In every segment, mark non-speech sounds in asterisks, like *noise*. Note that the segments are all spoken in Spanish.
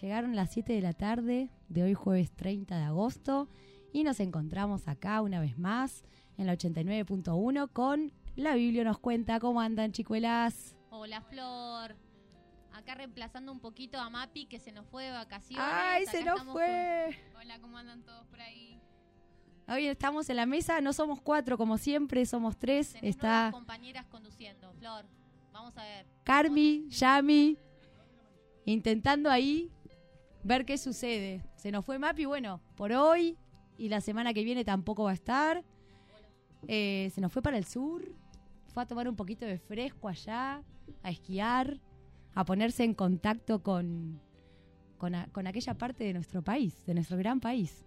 Llegaron las 7 de la tarde de hoy jueves 30 de agosto y nos encontramos acá una vez más en la 89.1 con La Biblia nos cuenta. ¿Cómo andan, chicuelas? Hola, Flor. Acá reemplazando un poquito a Mapi que se nos fue de vacaciones. ¡Ay, Acá se nos fue! con- Hola, ¿cómo andan todos por ahí? Hoy estamos en la mesa, no somos cuatro como siempre, somos tres. Tenés Está compañeras conduciendo. Flor, vamos a ver. Carmi, Yami, intentando ahí ver qué sucede. Se nos fue Mapi, bueno, por hoy y la semana que viene tampoco va a estar. Eh, se nos fue para el sur, fue a tomar un poquito de fresco allá, a esquiar, a ponerse en contacto con, con, a- con aquella parte de nuestro país, de nuestro gran país.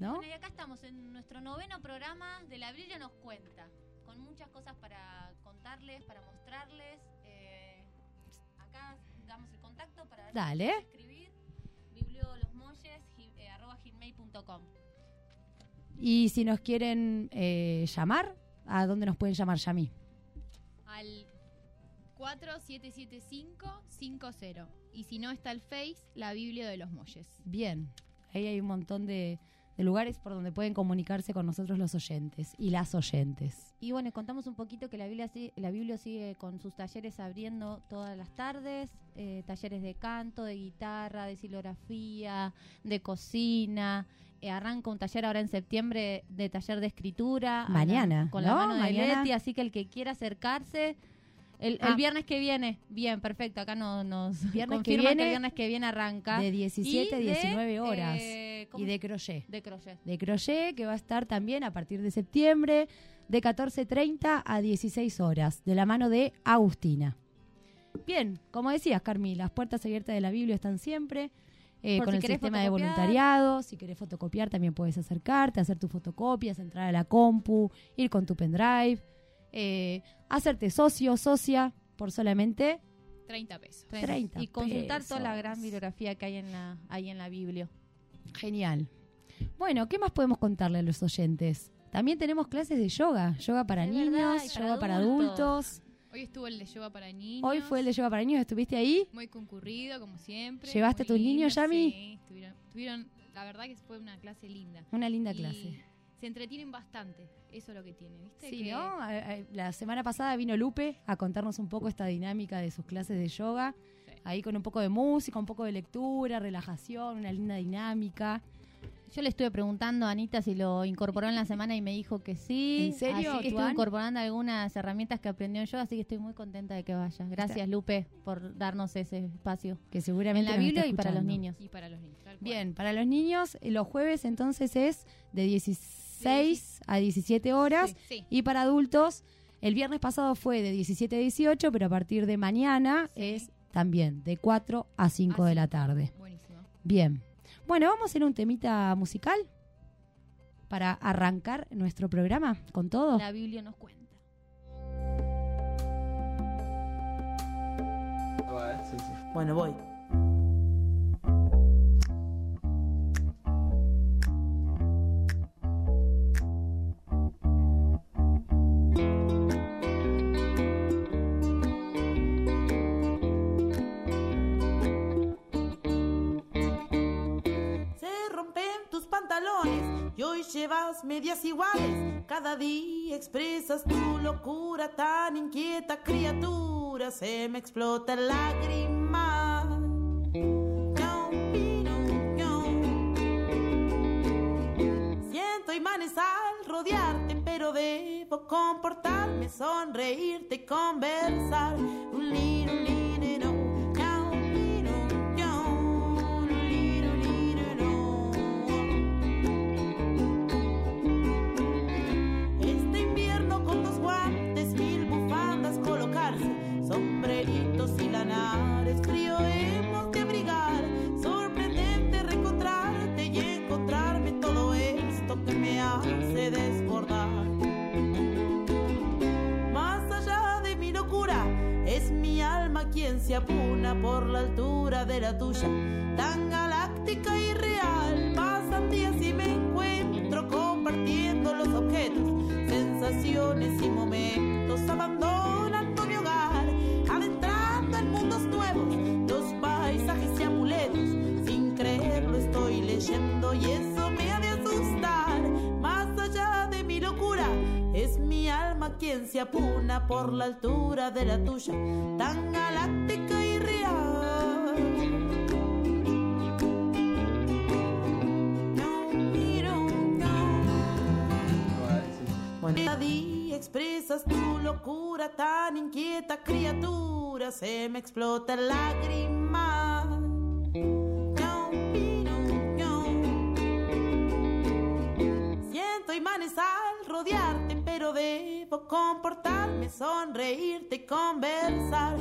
¿No? Bueno, y acá estamos en nuestro noveno programa de La Biblia nos cuenta. Con muchas cosas para contarles, para mostrarles. Eh, acá damos el contacto para Dale. gmail.com. Y si nos quieren eh, llamar, ¿a dónde nos pueden llamar, Yami? al 477550. Y si no está el Face, la Biblia de los Molles. Bien, ahí hay un montón de, de lugares por donde pueden comunicarse con nosotros los oyentes y las oyentes. Y bueno, contamos un poquito que la Biblia, la Biblia sigue con sus talleres abriendo todas las tardes, eh, talleres de canto, de guitarra, de silografía, de cocina. Eh, arranca un taller ahora en septiembre de taller de escritura. Mañana, Con la ¿no? mano de Mañana. Leti, así que el que quiera acercarse... El, el Ah. viernes que viene, bien, perfecto, acá no, nos Viernes que confirman viene, el viernes que viene arranca. De 17 a Y de, 19 horas. eh, ¿cómo y de crochet. de crochet. De crochet que va a estar también a partir de septiembre de 14.30 a 16 horas, de la mano de Agustina. Bien, como decías, Carmi, las puertas abiertas de la Biblia están siempre. eh, con si el sistema de voluntariado, si querés fotocopiar también puedes acercarte, hacer tus fotocopias, entrar a la compu, ir con tu pendrive, eh, hacerte socio, socia, por solamente 30 pesos. 30 y consultar pesos. toda la gran bibliografía que hay en la, ahí en la Biblia. Genial. Bueno, ¿qué más podemos contarle a los oyentes? También tenemos clases de yoga, yoga para Es niños, verdad, y para yoga para adultos. Hoy estuvo el de yoga para niños. Hoy fue el de yoga para niños, ¿estuviste ahí? Muy concurrido, como siempre. ¿Llevaste a tus lindo, niños, Yami? Sí, estuvieron, estuvieron- la verdad que fue una clase linda. Una linda Y clase. Se entretienen bastante, eso es lo que tiene, ¿viste? Sí, Que- ¿no? La semana pasada vino Lupe a contarnos un poco esta dinámica de sus clases de yoga. Ahí con un poco de música, un poco de lectura, relajación, una linda dinámica. Yo le estuve preguntando a Anita si lo incorporó en la semana y me dijo que sí. ¿En serio, Así que estuve incorporando algunas herramientas que aprendió en yo, así que estoy muy contenta de que vaya. Gracias, Lupe, por darnos ese espacio. Que En seguramente la nos Biblia y para los niños. Y para los niños. tal cual. Bien, para los niños, eh, los jueves entonces es de 16 a 17 horas. Sí, sí. Y para adultos, el viernes pasado fue de 17 a 18, pero a partir de mañana es también de 4 a 5 Ah, de la tarde. Buenísimo. Bien. Bueno, vamos a hacer un temita musical para arrancar nuestro programa con todo. La Biblia nos cuenta. Bueno, voy. Y hoy llevas medias iguales. Cada día expresas tu locura tan inquieta, criatura. Se me explota el lágrima. Siento imanes al rodearte, pero debo comportarme, sonreírte y conversar. Un liro, liro, por la altura de la tuya, tan galáctica y real. Pasan días y me encuentro compartiendo los objetos, sensaciones y momentos, quien se apuna por la altura de la tuya, tan galáctica y real. Bueno, cada día expresas tu locura tan inquieta, criatura, se me explota lágrima. Siento imanes al rodearte, pero debo comportarme, sonreírte y conversar.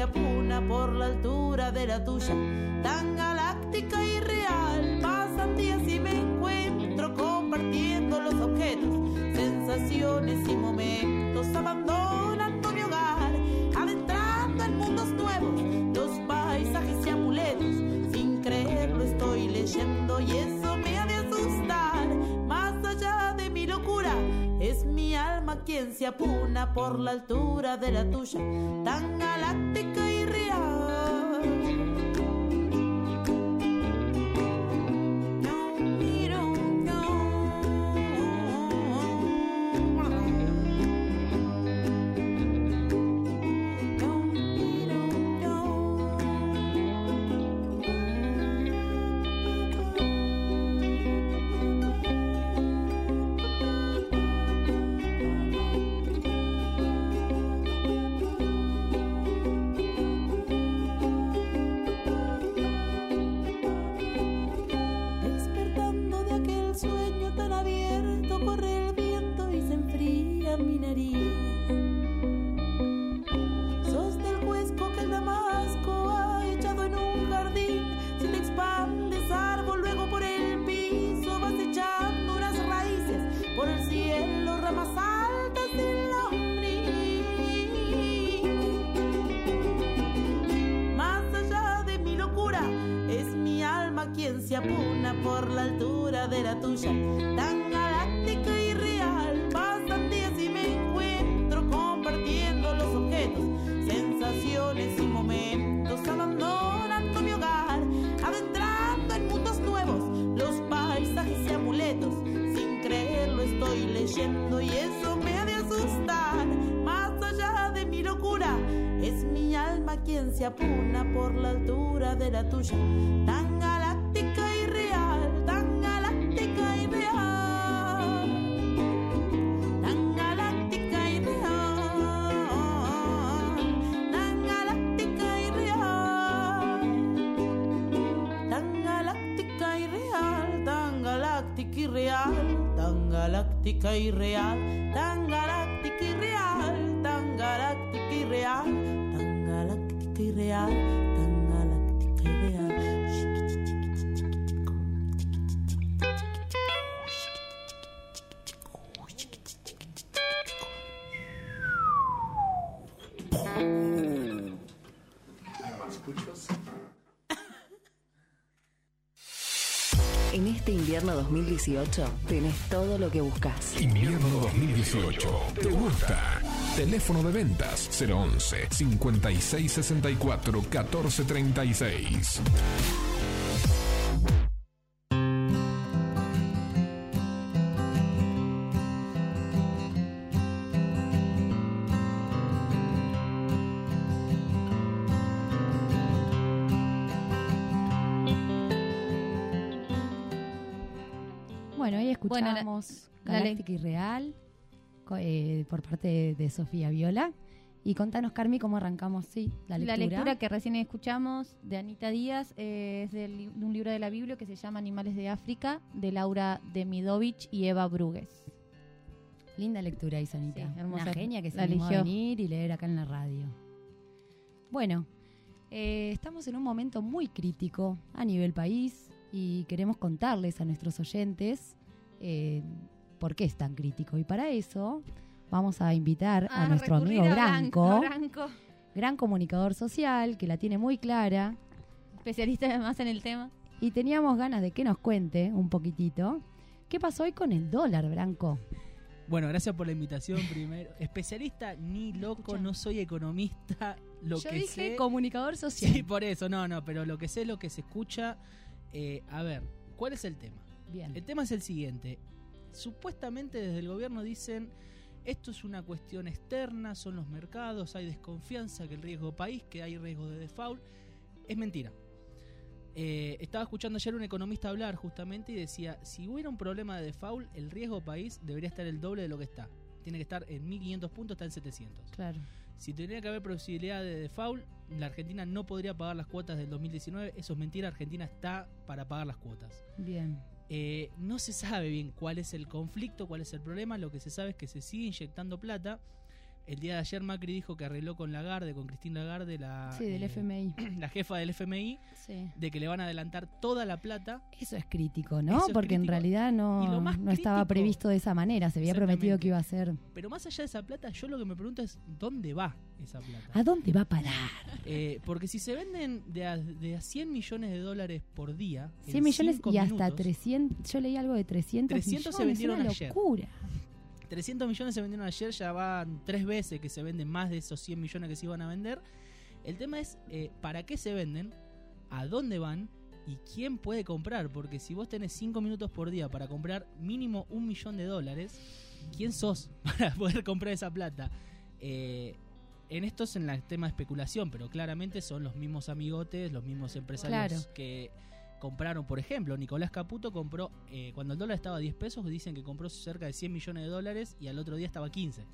Apuna por la altura de la tuya, tan galáctica y quien se por la altura de la tuya, tan galáctica y real. Se apuna por la altura de la tuya, tan galáctica y real. Pasan días y me encuentro compartiendo los objetos, sensaciones y momentos, abandonando mi hogar, adentrando en mundos nuevos, los paisajes y amuletos. Sin creerlo estoy leyendo y eso me ha de asustar. Más allá de mi locura, es mi alma quien se apuna por la altura de la tuya, tan y real, 2018 tenés todo lo que buscas. Invierno 2018. ¿Te gusta? Teléfono de ventas 011 5664 1436. Galáctica y Real eh, por parte de, Sofía Viola. Y contanos, Carmi, cómo arrancamos, sí, la lectura. La lectura que recién escuchamos de Anita Díaz eh, es del de un libro de la Biblia que se llama Animales de África, de Laura Demidovich y Eva Brugues. Linda lectura, Isanita. Sí, hermosa. Una genia que se animó a venir y leer acá en la radio. Bueno, eh, estamos en un momento muy crítico a nivel país y queremos contarles a nuestros oyentes eh, por qué es tan crítico. Y para eso vamos a invitar a Ah, nuestro amigo a Branco, Branco, gran comunicador social, que la tiene muy clara. especialista además en el tema. Y teníamos ganas de que nos cuente un poquitito qué pasó hoy con el dólar, Branco. Bueno, gracias por la invitación primero. *laughs* Especialista ni loco, Escucha. no soy economista. Lo Yo que dije sé. comunicador social. Sí, por eso, no, no, pero lo que sé es lo que se escucha. Eh, a ver, ¿cuál es el tema? Bien. El tema es el siguiente. Supuestamente desde el gobierno dicen esto es una cuestión externa, son los mercados, hay desconfianza, que el riesgo país, que hay riesgo de default. Es mentira. Eh, estaba escuchando ayer un economista hablar justamente y decía, si hubiera un problema de default, el riesgo país debería estar el doble de lo que está. Tiene que estar en 1500 puntos, está en 700. Claro. Si tendría que haber posibilidad de default, la Argentina no podría pagar las cuotas del 2019. Eso es mentira, Argentina está para pagar las cuotas. Bien. Eh, no se sabe bien cuál es el conflicto, cuál es el problema. Lo que se sabe es que se sigue inyectando plata. El día de ayer Macri dijo que arregló con Lagarde, con Cristina Lagarde, la, Sí, del eh, FMI. *clears throat* la jefa del FMI, Sí. de que le van a adelantar toda la plata. Eso es crítico, ¿no? Eso es Porque en realidad no, no estaba previsto de esa manera. Se había prometido que iba a ser. Pero más allá de esa plata, yo lo que me pregunto es dónde va esa plata. ¿A dónde va a parar? Eh, porque si se venden de a, de a 100 millones de dólares por día, en 100 millones y hasta minutos, 300. Yo leí algo de 300, 300 se millones. vendieron una ayer. Locura. 300 millones se vendieron ayer, ya van tres veces que se venden más de esos 100 millones que se iban a vender. El tema es eh, para qué se venden, a dónde van y quién puede comprar. Porque si vos tenés 5 minutos por día para comprar mínimo un millón de dólares, ¿quién sos *laughs* para poder comprar esa plata? Eh, en esto es en el tema de especulación, pero claramente son los mismos amigotes, los mismos empresarios Claro. que compraron, por ejemplo, Nicolás Caputo compró, eh, cuando el dólar estaba a 10 pesos, dicen que compró cerca de 100 millones de dólares y al otro día estaba a 15.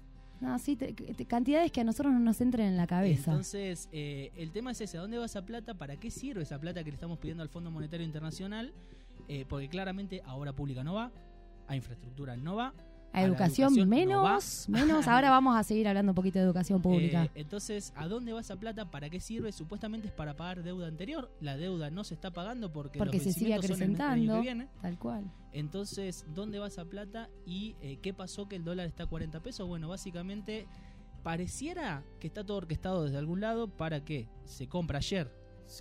No, sí, te- te- cantidades que a nosotros no nos entren en la cabeza. Entonces, eh, el tema es ese, ¿a dónde va esa plata? ¿Para qué sirve esa plata que le estamos pidiendo al Fondo Monetario Internacional? Eh, porque claramente a obra pública no va, a infraestructura no va. A educación, educación no menos, menos. Ahora *laughs* vamos a seguir hablando un poquito de educación pública. Eh, entonces, ¿a dónde va esa plata? ¿Para qué sirve? Supuestamente es para pagar deuda anterior. La deuda no se está pagando porque, porque los se sigue acrecentando. que viene. Tal cual. Entonces, ¿dónde va esa plata y eh, qué pasó que el dólar está a 40 pesos? Bueno, básicamente pareciera que está todo orquestado desde algún lado para que se compra ayer,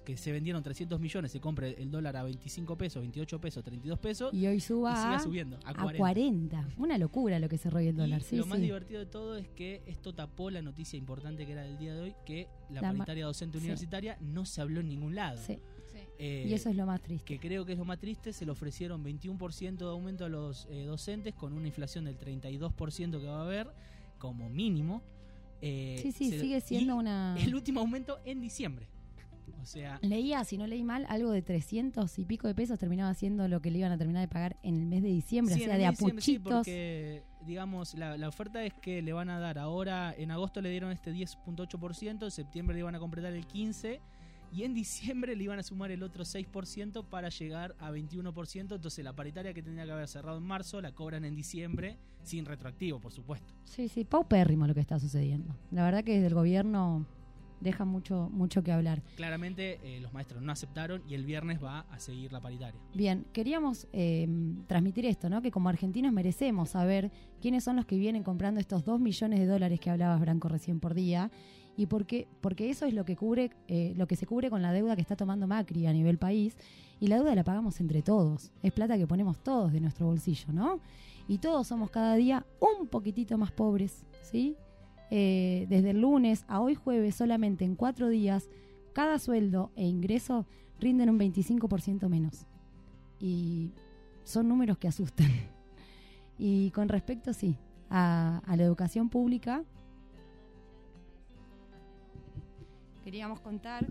que se vendieron 300 millones, se compre el dólar a 25 pesos, 28 pesos, 32 pesos y, Y hoy suba siga a, subiendo a a 40. 40. Una locura lo que cerró hoy el dólar. Y Sí, lo más sí. divertido de todo es que esto tapó la noticia importante que era del día de hoy, que la, La paritaria docente sí. universitaria no se habló en ningún lado. Sí, Eh, Y eso es lo más triste. que creo que es lo más triste, se le ofrecieron 21% de aumento a los eh, docentes con una inflación del 32% que va a haber como mínimo. Eh, Sí, sí, se- sigue siendo y una... El último aumento en diciembre. O sea, Leía, si no leí mal, algo de 300 y pico de pesos terminaba siendo lo que le iban a terminar de pagar en el mes de diciembre. sí, o sea, de a diciembre sí, puchitos. porque, digamos, la, la oferta es que le van a dar ahora, en agosto le dieron este 10.8%, en septiembre le iban a completar el 15%. Y en diciembre le iban a sumar el otro 6% para llegar a 21%. Entonces la paritaria que tendría que haber cerrado en marzo la cobran en diciembre, sin retroactivo, por supuesto. Sí, sí, paupérrimo lo que está sucediendo. La verdad que desde el gobierno deja mucho, mucho que hablar. Claramente eh, los maestros no aceptaron y el viernes va a seguir la paritaria. Bien, queríamos eh, transmitir esto, ¿no? Que como argentinos merecemos saber quiénes son los que vienen comprando estos 2 millones de dólares que hablabas, Branco, recién por día. Y por qué, porque eso es lo que cubre, eh, lo que se cubre con la deuda que está tomando Macri a nivel país. Y la deuda la pagamos entre todos. Es plata que ponemos todos de nuestro bolsillo, ¿no? Y todos somos cada día un poquitito más pobres, ¿sí? Eh, desde el lunes a hoy jueves, solamente en cuatro días, cada sueldo e ingreso rinden un 25% menos y son números que asustan. *laughs* Y con respecto, sí, a, la educación pública, queríamos contar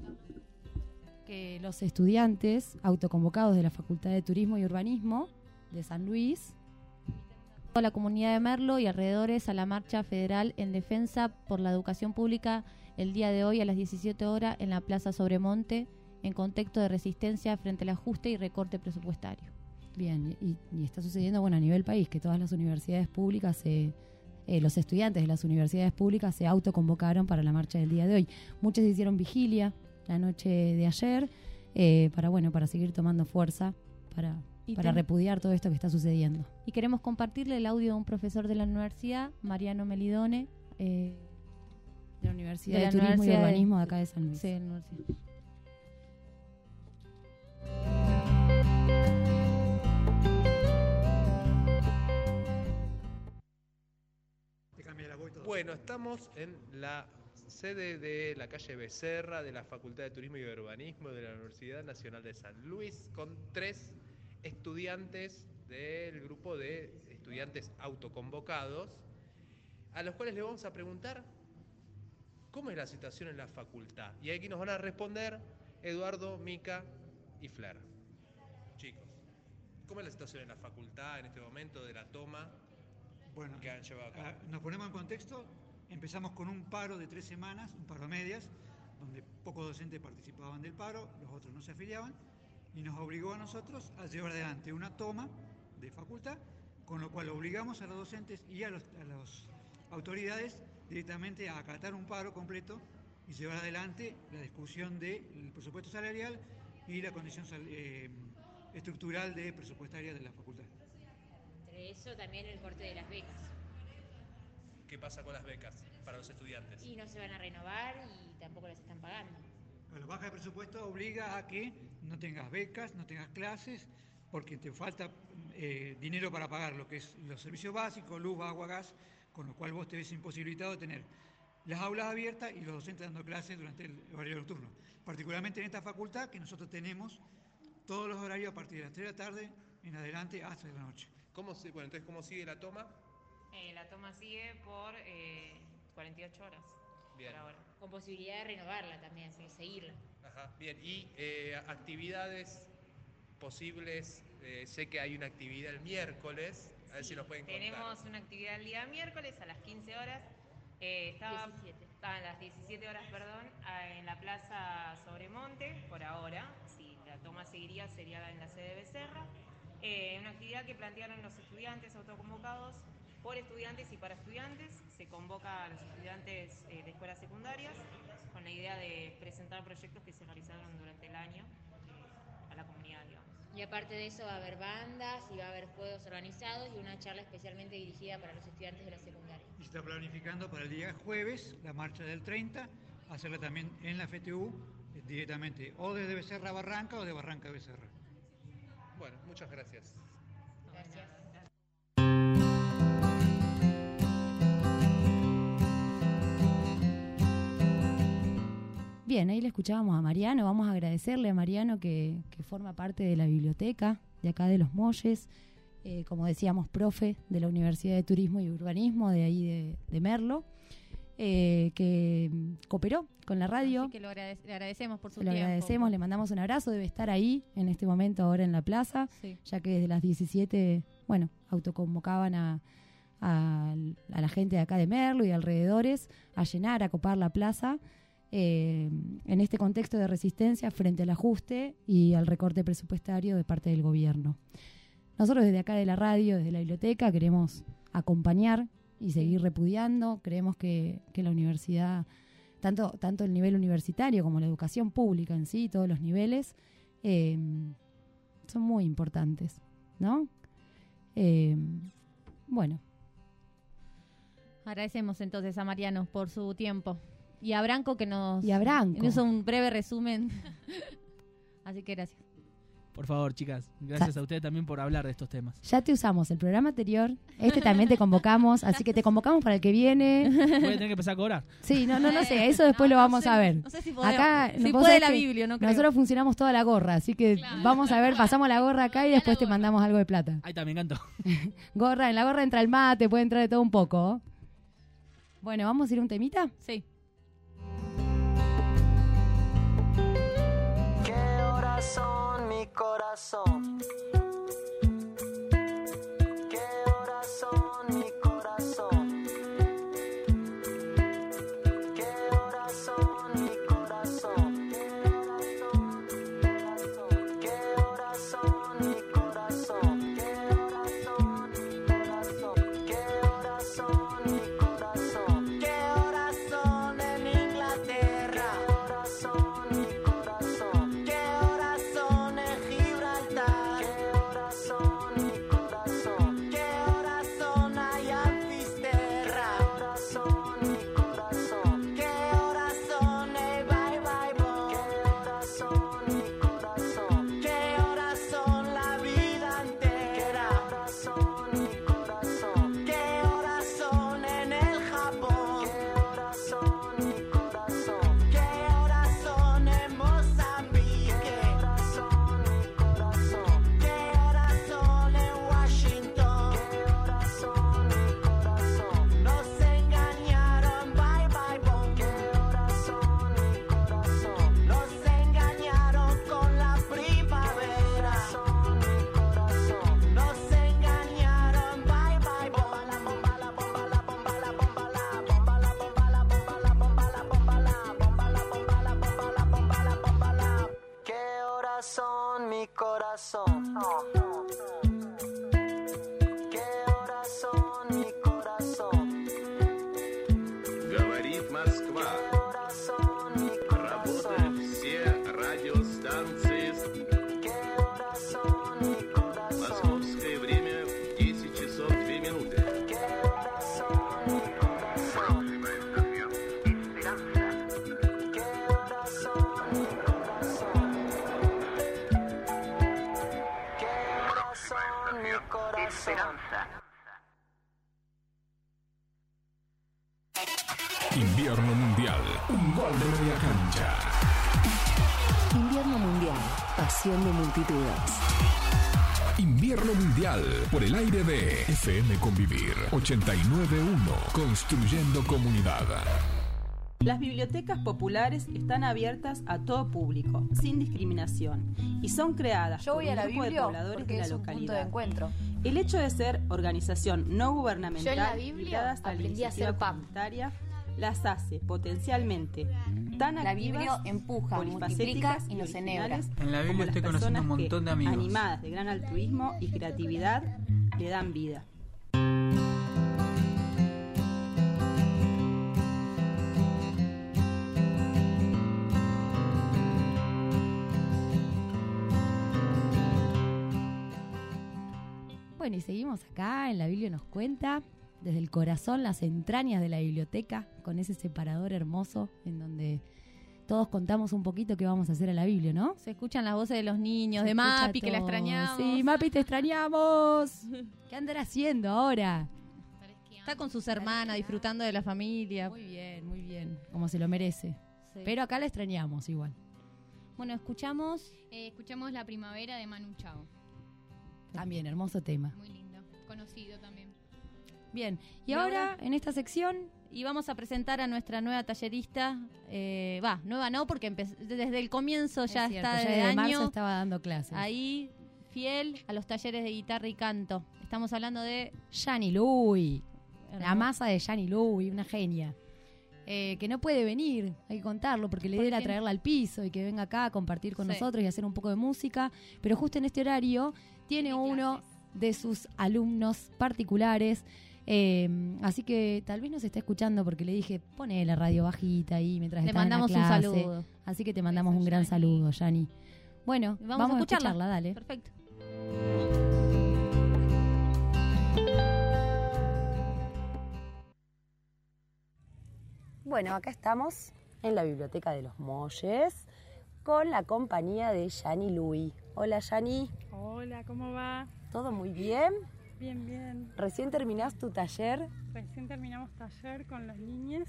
que los estudiantes autoconvocados de la Facultad de Turismo y Urbanismo de San Luis, la comunidad de Merlo y alrededores a la marcha federal en defensa por la educación pública el día de hoy a las 17 horas en la Plaza Sobremonte en contexto de resistencia frente al ajuste y recorte presupuestario. bien, y, está sucediendo bueno a nivel país que todas las universidades públicas se eh, los estudiantes de las universidades públicas se autoconvocaron para la marcha del día de hoy. Muchos hicieron vigilia la noche de ayer eh, para bueno para seguir tomando fuerza para Y para ten- repudiar todo esto que está sucediendo. Y queremos compartirle el audio de un profesor de la universidad, Mariano Melidone. eh, De la Universidad De de, la Turismo Universidad y de- Urbanismo de acá de San Luis. sí, de la universidad. Bueno, estamos en la sede de la calle Becerra de la Facultad de Turismo y Urbanismo de la Universidad Nacional de San Luis con tres estudiantes del grupo de estudiantes autoconvocados a los cuales le vamos a preguntar cómo es la situación en la facultad. Y aquí nos van a responder Eduardo, Mica y Flair. Chicos, ¿cómo es la situación en la facultad en este momento de la toma Bueno, que han llevado a cabo? ah, nos ponemos en contexto. Empezamos con un paro de tres semanas, un paro a medias, donde pocos docentes participaban del paro, los otros no se afiliaban, y nos obligó a nosotros a llevar adelante una toma de facultad, con lo cual obligamos a los docentes y a, los- a las autoridades directamente a acatar un paro completo y llevar adelante la discusión del presupuesto salarial y la condición eh, estructural de presupuestaria de la facultad. Entre eso también el corte de las becas. ¿Qué pasa con las becas para los estudiantes? Y no se van a renovar y tampoco las están pagando. La baja de presupuesto obliga a que no tengas becas, no tengas clases, porque te falta eh, dinero para pagar lo que es los servicios básicos, luz, agua, gas, con lo cual vos te ves imposibilitado de tener las aulas abiertas y los docentes dando clases durante el horario nocturno. Particularmente en esta facultad que nosotros tenemos todos los horarios a partir de las 3 de la tarde en adelante hasta la noche. ¿Cómo se- bueno, entonces, ¿cómo sigue la toma? Eh, la toma sigue por eh, 48 horas Bien. por ahora. Con posibilidad de renovarla también, seguirla. Ajá, bien. ¿Y eh, actividades posibles? Eh, sé que hay una actividad el miércoles. A ver si nos pueden contar. Tenemos una actividad el día miércoles a las 15 horas. Eh, estaba 17. a las 17 horas, perdón, en la Plaza Sobremonte, por ahora. Si la toma seguiría, sería en la sede de Becerra. Eh, una actividad que plantearon los estudiantes autoconvocados por estudiantes y para estudiantes. Se convoca a los estudiantes eh, de escuelas secundarias con la idea de presentar proyectos que se realizaron durante el año eh, a la comunidad, digamos. Y aparte de eso va a haber bandas y va a haber juegos organizados y una charla especialmente dirigida para los estudiantes de la secundaria. Y se está planificando para el día jueves la marcha del 30, hacerla también en la FTU eh, directamente, o desde Becerra a Barranca o de Barranca a Becerra. Bueno, muchas. Gracias. Bien, ahí le escuchábamos a Mariano. Vamos a agradecerle a Mariano que, que forma parte de la biblioteca de acá de Los Molles. Eh, como decíamos, profe de la Universidad de Turismo y Urbanismo de ahí de, de Merlo, eh, que cooperó con la radio. Así que lo le agradecemos por su lo tiempo. agradecemos, le mandamos un abrazo. Debe estar ahí en este momento, ahora en la plaza, Sí. ya que desde las 17, bueno, autoconvocaban a, a, a la gente de acá de Merlo y de alrededores a llenar, a copar la plaza. Eh, en este contexto de resistencia frente al ajuste y al recorte presupuestario de parte del gobierno. Nosotros desde acá de la radio, desde la biblioteca, queremos acompañar y seguir repudiando. Creemos que, la universidad, tanto, tanto el nivel universitario como la educación pública en sí, todos los niveles, eh, son muy importantes, ¿no? Eh, bueno, Agradecemos entonces a Mariano por su tiempo. Y a Branco que nos Y a Branco. nos hizo un breve resumen. *laughs* Así que gracias. Por favor, chicas, gracias a ustedes también por hablar de estos temas. ya te usamos el programa anterior, este también te convocamos, así que te convocamos para el que viene. Voy a tener que empezar a cobrar. Sí, no, no, no sé, eso *laughs* después lo vamos a ver. No sé si podemos. Acá si puede la Biblia, no creo. Nosotros funcionamos toda la gorra, así que vamos a ver, pasamos la gorra acá y después te mandamos algo de plata. Ahí también canto. *laughs* Gorra, en la gorra entra el mate, puede entrar de todo un poco. Bueno, ¿vamos a ir a un temita? Sí. De media cancha. Invierno Mundial. Pasión de multitudes. Invierno Mundial. Por el aire de FM Convivir 891. Construyendo comunidad. Las bibliotecas populares están abiertas a todo público, sin discriminación, y son creadas Yo por un la grupo de pobladores de la es un punto de localidad. encuentro. El hecho de ser organización no gubernamental Yo en la Biblia ligadas a la aprendí a hacer PAM. Las hace potencialmente tan La activas, Biblia empuja, polifacéticas multiplica y nos originales enhebra. En la Biblia estoy conociendo un montón de amigos. animadas de gran altruismo y creatividad le dan vida. Bueno, y seguimos acá, en la Biblia nos cuenta, desde el corazón, las entrañas de la biblioteca, con ese separador hermoso en donde todos contamos un poquito qué vamos a hacer a la Biblia, ¿no? Se escuchan las voces de los niños, Se de Mapi, que la extrañamos. Sí, Mapi, te extrañamos. *laughs* ¿Qué andará haciendo ahora? Está con sus hermanas, disfrutando de la familia. Muy bien, muy bien, como se lo merece. Sí. Pero acá la extrañamos igual. Bueno, escuchamos. Eh, escuchamos La Primavera de Manu Chao. También, hermoso tema. Muy lindo. Conocido también. Bien, y, ahora, en esta sección, Y vamos a presentar a nuestra nueva tallerista. eh, Va, nueva no, porque desde el comienzo ya Es cierto, está ya desde desde marzo año estaba dando clases. ahí fiel a los talleres de guitarra y canto. Estamos hablando de Yani Louis, la masa de Yani Louis, una genia. Eh, que no puede venir, hay que contarlo, porque la idea ¿Por era traerla al piso y que venga acá a compartir con Sí. nosotros y hacer un poco de música. Pero justo en este horario tiene uno de sus alumnos particulares. Eh, así que tal vez nos está escuchando porque le dije, pone la radio bajita ahí mientras Le estás en la mandamos un clase". saludo. Así que te mandamos un gran saludo, Yani. Bueno, Vamos, vamos, a escucharla. escucharla, dale. Perfecto. Bueno, acá estamos en la Biblioteca de los Molles con la compañía de Yani Louis. Hola Yani, Hola, ¿cómo va? ¿todo muy bien? Bien, bien. Recién terminás tu taller. Recién terminamos taller con los niños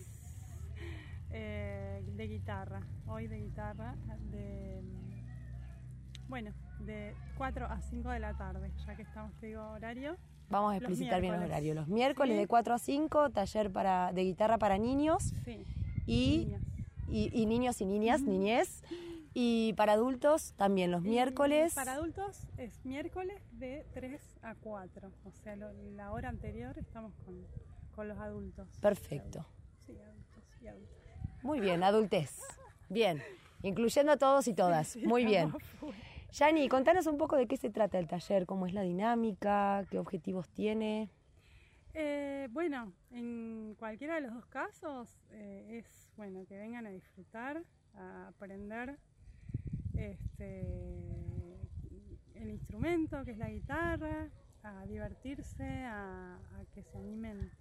eh, de guitarra. Hoy de guitarra, de, bueno, de 4 a 5 de la tarde, ya que estamos, te digo, horario. Vamos a explicitar bien miércoles. horarios. Los miércoles Sí. de 4 a 5, taller para, de guitarra para niños Sí. y, y niños y niñas, niñez. Y para adultos también los miércoles. Para adultos es miércoles de 3 a 4. O sea, lo- la hora anterior estamos con, con los adultos. Perfecto. Sí, adultos y adultos. Muy bien, *laughs* adultez. Bien, incluyendo a todos y todas. Muy bien. Yani, contanos un poco de qué se trata el taller, cómo es la dinámica, qué objetivos tiene. Eh, bueno, en cualquiera de los dos casos eh, es bueno que vengan a disfrutar, a aprender este, el instrumento que es la guitarra, a divertirse, a, que se animen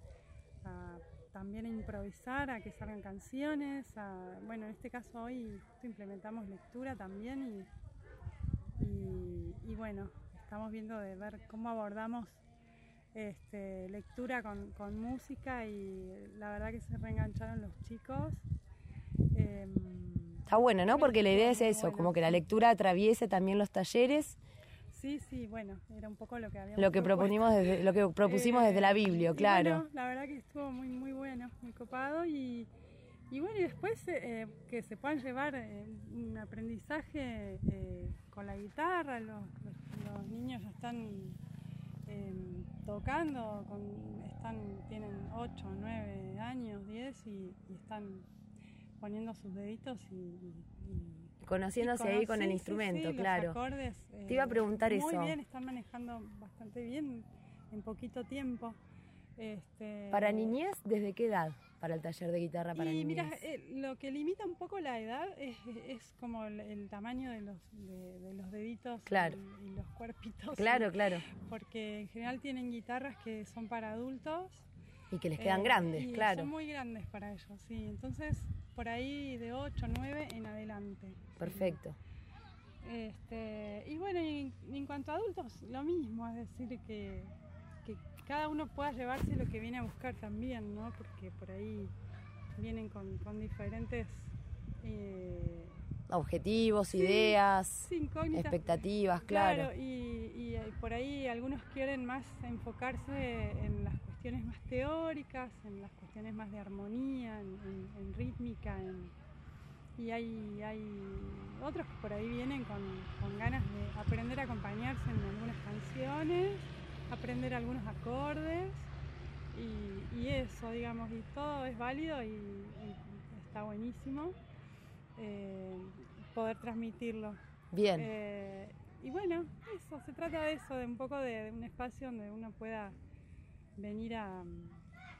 a también a improvisar, a que salgan canciones. bueno, en este caso hoy implementamos lectura también y, bueno, estamos viendo de ver cómo abordamos este, lectura con, con música y la verdad que se reengancharon los chicos. Em, Está bueno, ¿no? Porque la idea es eso, bueno, como que la lectura atraviese también los talleres, sí, sí, bueno, era un poco lo que habíamos lo que propuesto. proponimos desde, lo que *laughs* propusimos desde la Eh, Biblia, claro. bueno, la verdad que estuvo muy, muy bueno, muy copado y, y bueno, y después eh, que se puedan llevar eh, un aprendizaje eh, con la guitarra, los, los- los niños ya están eh, tocando, con- están, tienen 8, 9 años, 10 y, y están poniendo sus deditos y, y- y conociéndose Y ahí con el sí, instrumento, sí, los claro. acordes, Te iba a eh, preguntar muy eso. bien, están manejando bastante bien en poquito tiempo. Este, Para niñez, ¿desde qué edad? Para el taller de guitarra para y niñez. mira, eh, lo que limita un poco la edad es, es como el, el tamaño de los, de, de los deditos Claro. y, y los cuerpitos. Claro, claro. *laughs* Porque en general tienen guitarras que son para adultos. Y que les quedan eh, grandes, claro. Son muy grandes para ellos, sí. Entonces, por ahí de 8, 9 en adelante. Perfecto. Este, y bueno, y en, en cuanto a adultos, lo mismo, es decir, que, que cada uno pueda llevarse lo que viene a buscar también, ¿no? Porque por ahí vienen con, con diferentes eh, Objetivos, Sí, ideas, sí, incógnitas. expectativas, claro. y, y, eh, por ahí algunos quieren más enfocarse en las cuestiones más teóricas, en las cuestiones más de armonía, en, en- en rítmica, en- y hay, hay otros que por ahí vienen con, con ganas de aprender a acompañarse en algunas canciones, aprender algunos acordes y, y eso, digamos, y todo es válido y, y está buenísimo eh, poder transmitirlo. Bien. Eh, y bueno, eso, se trata de eso, de un poco de, de un espacio donde uno pueda venir a,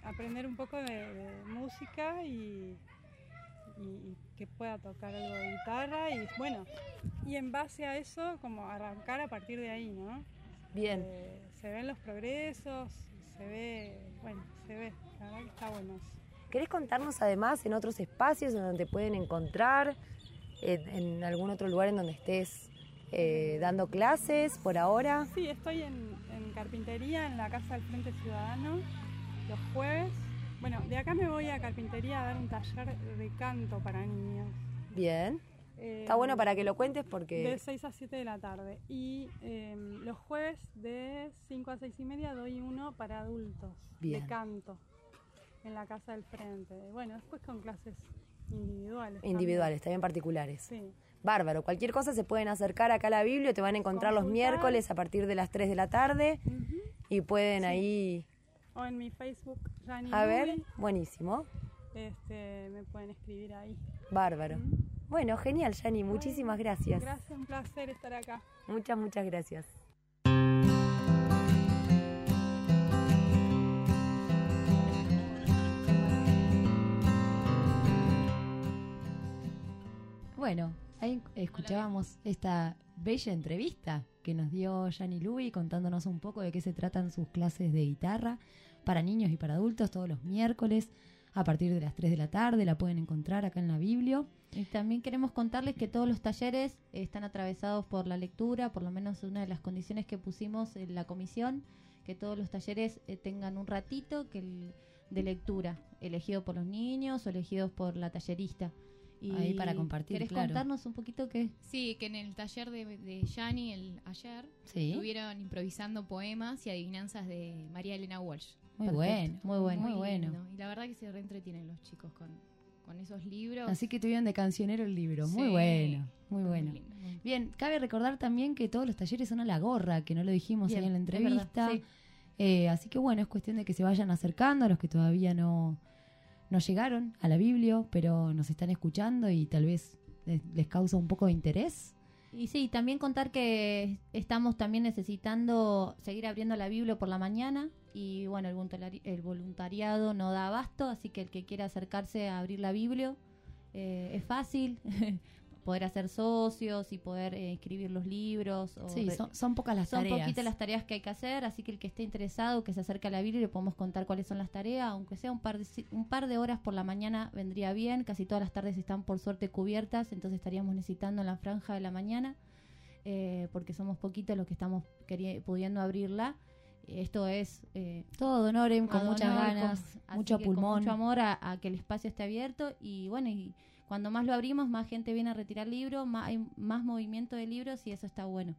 a aprender un poco de, de música y, y- y que pueda tocar algo de guitarra y bueno, y en base a eso como arrancar a partir de ahí, ¿no? Bien. Eh, se ven los progresos, se ve, bueno, se ve, la verdad que está bueno. ¿Querés contarnos además en otros espacios en donde te pueden encontrar? En, en algún otro lugar en donde estés eh, dando clases por ahora? Sí, estoy en carpintería en la Casa del Frente Ciudadano los jueves. Bueno, de acá me voy a carpintería a dar un taller de canto para niños. Bien. Eh, Está bueno para que lo cuentes porque... De 6 a 7 de la tarde. Y eh, los jueves de 5 a 6 y media doy uno para adultos Bien. de canto en la Casa del Frente. Bueno, después con clases individuales. también. Individuales, también particulares. Sí. Bárbaro, cualquier cosa se pueden acercar acá a la Biblia, te van a encontrar los miércoles a partir de las 3 de la tarde y pueden ahí... O en mi Facebook, Jani A ver, buenísimo, este, me pueden escribir ahí. bárbaro. Bueno, genial, Yani, muchísimas gracias. Gracias, un placer estar acá. Muchas, muchas gracias. Bueno, ahí escuchábamos esta bella entrevista que nos dio Yani Louis contándonos un poco de qué se tratan sus clases de guitarra para niños y para adultos todos los miércoles a partir de las 3 de la tarde. La pueden encontrar acá en la Biblia. Y también queremos contarles que todos los talleres están atravesados por la lectura, por lo menos una de las condiciones que pusimos en la comisión, que todos los talleres eh, tengan un ratito que el- de lectura, elegido por los niños o elegidos por la tallerista. Y Ahí para compartir, ¿Querés claro. contarnos un poquito qué? Sí, que en el taller de, Yanni el, ayer Sí. estuvieron improvisando poemas y adivinanzas de María Elena Walsh. Muy bueno, muy bueno, muy bueno. lindo. Y la verdad que se reentretienen los chicos con, con esos libros. Así que tuvieron de cancionero el libro. Muy Sí, bueno, muy muy bueno. Bien, cabe recordar también que todos los talleres son a la gorra, que no lo dijimos Bien, ahí en la verdad, entrevista. sí. Eh, así que bueno, es cuestión de que se vayan acercando a los que todavía no, no llegaron a la Biblia, pero nos están escuchando y tal vez les, causa un poco de interés. Y sí, también contar que estamos también necesitando seguir abriendo la Biblia por la mañana y bueno, el voluntariado no da abasto, así que el que quiera acercarse a abrir la Biblia eh, es fácil, *laughs* poder hacer socios y poder eh, escribir los libros. o Sí, son, son pocas las son tareas. poquitas las tareas que hay que hacer, así que el que esté interesado, que se acerque a la Biblia, le podemos contar cuáles son las tareas, aunque sea un par de, un par de horas por la mañana vendría bien, casi todas las tardes están por suerte cubiertas, entonces estaríamos necesitando en la franja de la mañana, eh, porque somos poquitos los que estamos pudiendo abrirla. Esto es... eh, Todo Donorem, con muchas honorem, ganas, con- mucho con pulmón. mucho amor a, a que el espacio esté abierto y bueno, y cuando más lo abrimos, más gente viene a retirar libros, más, hay más movimiento de libros y eso está bueno.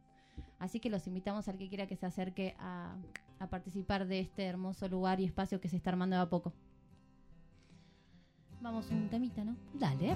Así que los invitamos al que quiera que se acerque a, a participar de este hermoso lugar y espacio que se está armando de a poco. Vamos un temita, ¿no? Dale.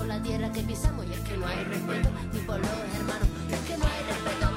por la tierra que pisamos. Y es que no hay respeto ni por los hermanos. Y es que no hay respeto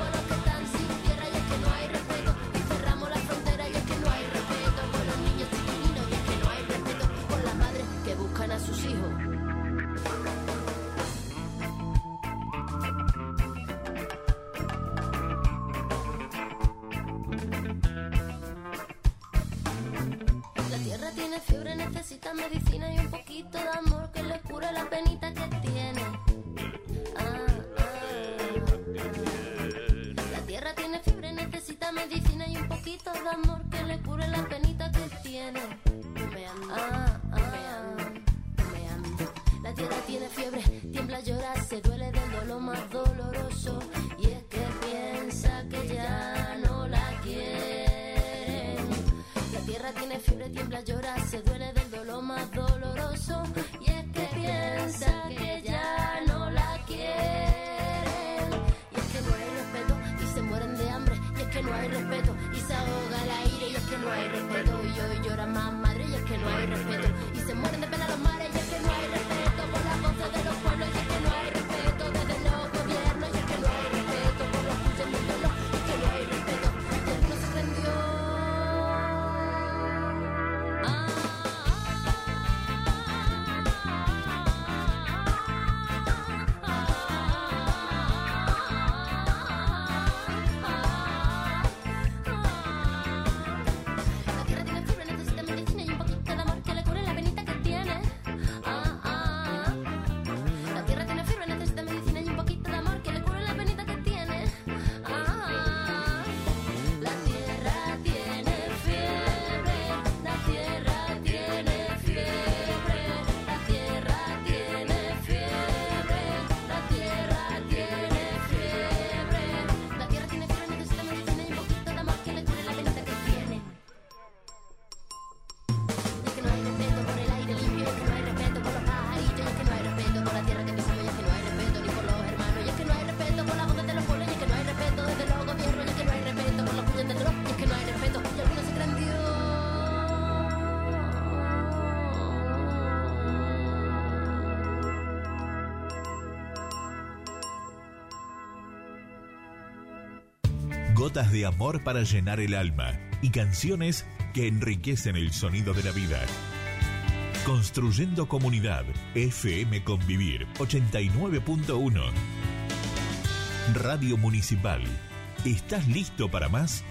De amor para llenar el alma y canciones que enriquecen el sonido de la vida. Construyendo comunidad, FM Convivir 89.1. Radio Municipal. ¿Estás listo para más?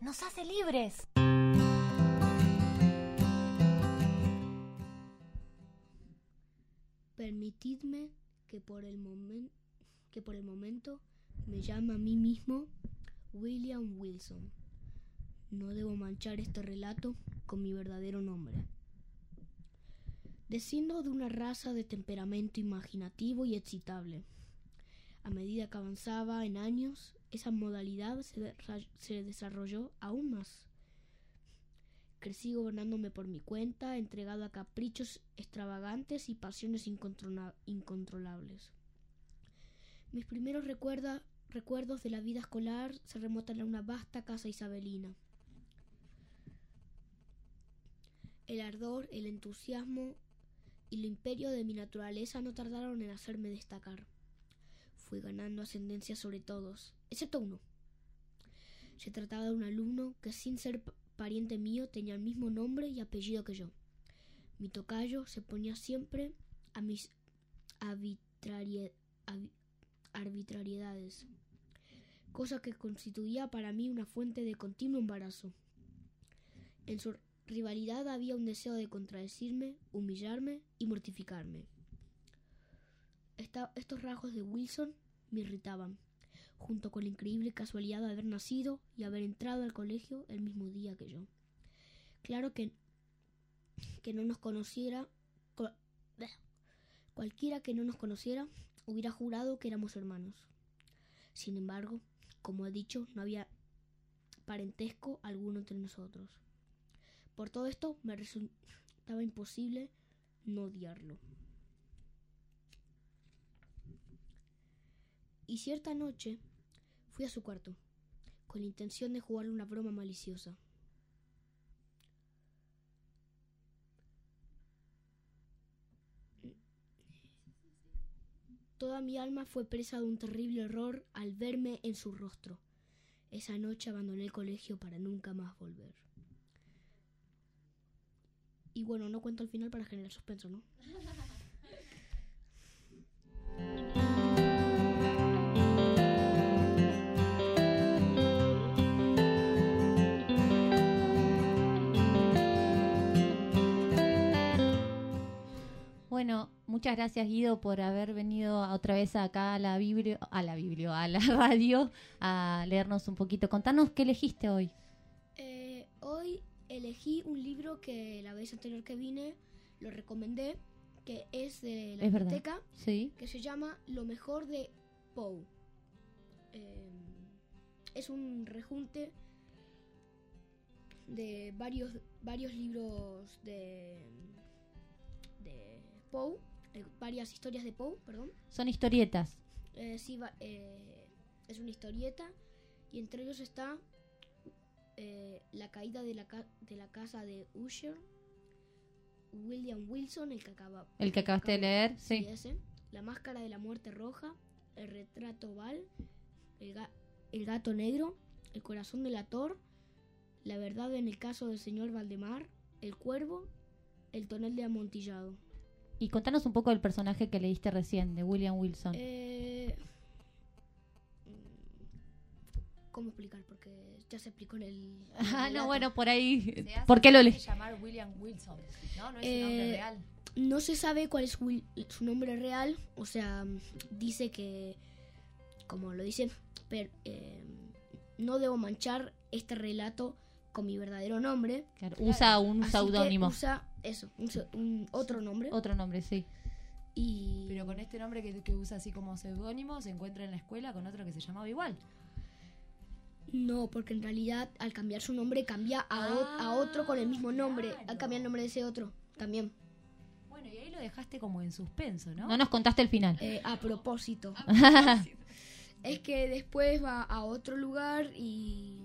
Nos hace libres. Permitidme que por el que por el momento me llame a mí mismo William Wilson. No debo manchar este relato con mi verdadero nombre. Desciendo de una raza de temperamento imaginativo y excitable. A medida que avanzaba en años, esa modalidad se, de- se desarrolló aún más. Crecí gobernándome por mi cuenta, entregado a caprichos extravagantes y pasiones incontrola- incontrolables. Mis primeros recuerdos de la vida escolar se remontan a una vasta casa isabelina. El ardor, el entusiasmo y el imperio de mi naturaleza no tardaron en hacerme destacar. Fui ganando ascendencia sobre todos, excepto uno. Se trataba de un alumno que sin ser pariente mío tenía el mismo nombre y apellido que yo. Mi tocayo se ponía siempre a mis arbitrariedades. cosa que constituía para mí una fuente de continuo embarazo. En su rivalidad había un deseo de contradecirme, humillarme y mortificarme. Estos rasgos de Wilson me irritaban, junto con la increíble casualidad de haber nacido y haber entrado al colegio el mismo día que yo. Claro que, que no nos conociera, cualquiera que no nos conociera hubiera jurado que éramos hermanos. Sin embargo, como he dicho, no había parentesco alguno entre nosotros. Por todo esto me resultaba imposible no odiarlo. Y cierta noche fui a su cuarto, con la intención de jugarle una broma maliciosa. Toda mi alma fue presa de un terrible error al verme en su rostro. Esa noche abandoné el colegio para nunca más volver. Y bueno, no cuento el final para generar suspenso, ¿no? *laughs* Bueno, muchas gracias Guido por haber venido otra vez acá a la Biblio, a la Biblio, a la *laughs* radio, a leernos un poquito. Contanos qué elegiste hoy. Eh, hoy elegí un libro que la vez anterior que vine lo recomendé, que es de la Es biblioteca, Sí. que se llama Lo mejor de Poe. Eh, es un rejunte de varios, varios libros de Poe, eh, varias historias de Poe, perdón. Son historietas. Eh, sí, va- eh, es una historieta y entre ellos está eh, La caída de la, ca- de la casa de Usher, William Wilson, el que acaba El que acabaste de leer, sí. ese, La máscara de la muerte roja, El retrato Val, el, ga- el gato negro, El corazón del ator, La verdad en el caso del señor Valdemar, El cuervo, El tonel de amontillado. Y contanos un poco del personaje que leíste recién, de William Wilson. Eh, ¿Cómo explicar? Porque ya se explicó en el. Ah, no, bueno, por ahí. ¿Por qué lo hace llamar William Wilson, ¿no? No es su nombre Eh, real. No se sabe cuál es Will- su nombre real. O sea, dice que. Como lo dice, per- eh, no debo manchar este relato con mi verdadero nombre. Claro, usa un que seudónimo. Usa eso, un, un otro nombre. Otro nombre, sí. Y Pero con este nombre que, que usa así como seudónimo, se encuentra en la escuela con otro que se llamaba igual. No, porque en realidad al cambiar su nombre cambia a, o- a otro con el mismo nombre. Al cambiar el nombre de ese otro también. Bueno, y ahí lo dejaste como en suspenso, ¿no? No nos contaste el final. Eh, a propósito. *laughs* es que después va a otro lugar y.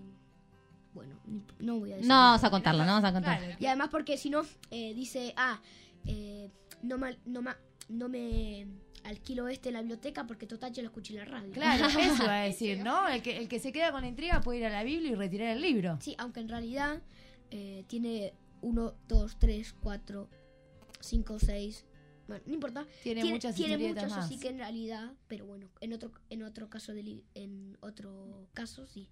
Bueno, ni- no voy a decir. No nada. vamos a contarlo, no vamos a contar. Y además, porque si no, eh, dice, ah, eh, no, me, no, me, no me alquilo este en la biblioteca porque total yo lo escuché en la radio. Claro, *laughs* eso iba a decir, ¿no? El que, el que se queda con la intriga puede ir a la Biblia y retirar el libro. Sí, aunque en realidad eh, tiene 1, 2, 3, 4, 5, 6. Bueno, no importa. Tiene muchas tiene muchos, más. así que en realidad, pero bueno, en otro en otro caso de li- en otro caso sí.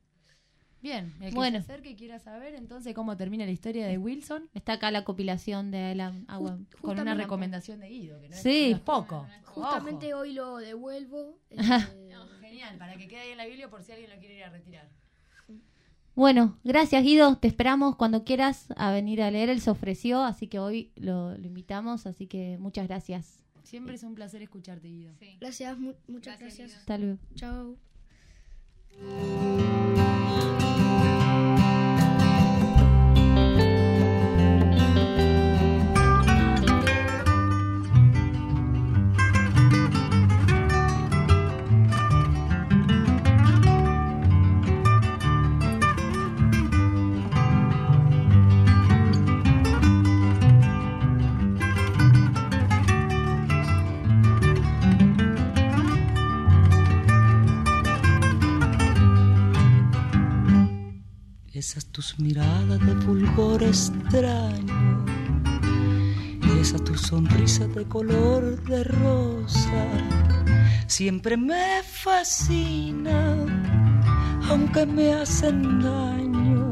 Bien, el que Bueno. se acerque y quiera saber entonces cómo termina la historia de Wilson, Está acá la compilación de Alan Agua. con una recomendación de Guido, que no es, Sí. no es poco. Justamente hoy lo devuelvo. *laughs* eh, Genial, para que quede ahí en la Biblia por si alguien lo quiere ir a retirar. Bueno, gracias Guido, te esperamos cuando quieras a venir a leer, él se ofreció, así que hoy lo, lo invitamos, así que muchas gracias. Siempre es un placer escucharte, Guido. Gracias, mu- muchas gracias. Hasta luego. Chao. Esas tus miradas de fulgor extraño, esa tu sonrisa de color de rosa, siempre me fascina. aunque me hacen daño,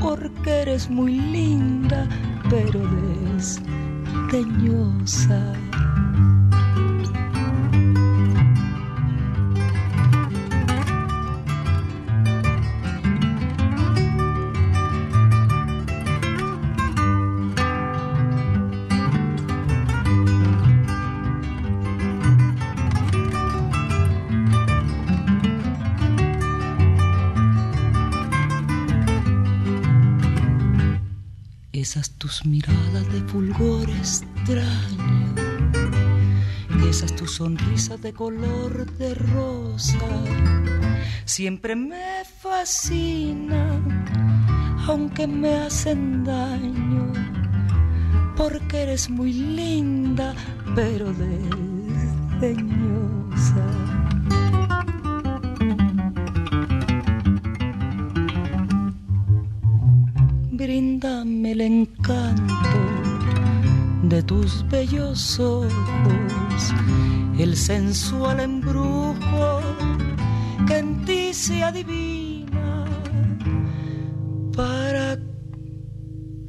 porque eres muy linda, pero desdeñosa. Tus miradas de fulgor extraño, esas tus sonrisas de color de rosa, siempre me fascinan, aunque me hacen daño, porque eres muy linda, pero desdeñosa. Bríndame el encanto de tus bellos ojos, el sensual embrujo que en ti se adivina, para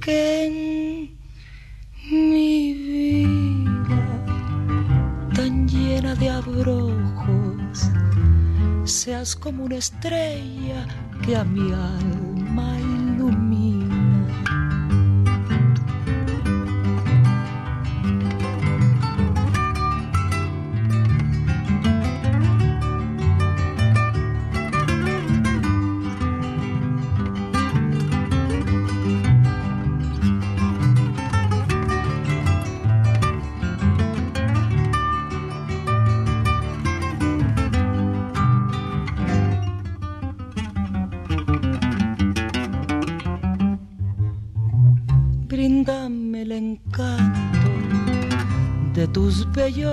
que en mi vida tan llena de abrojos seas como una estrella que a mi alma ilumina.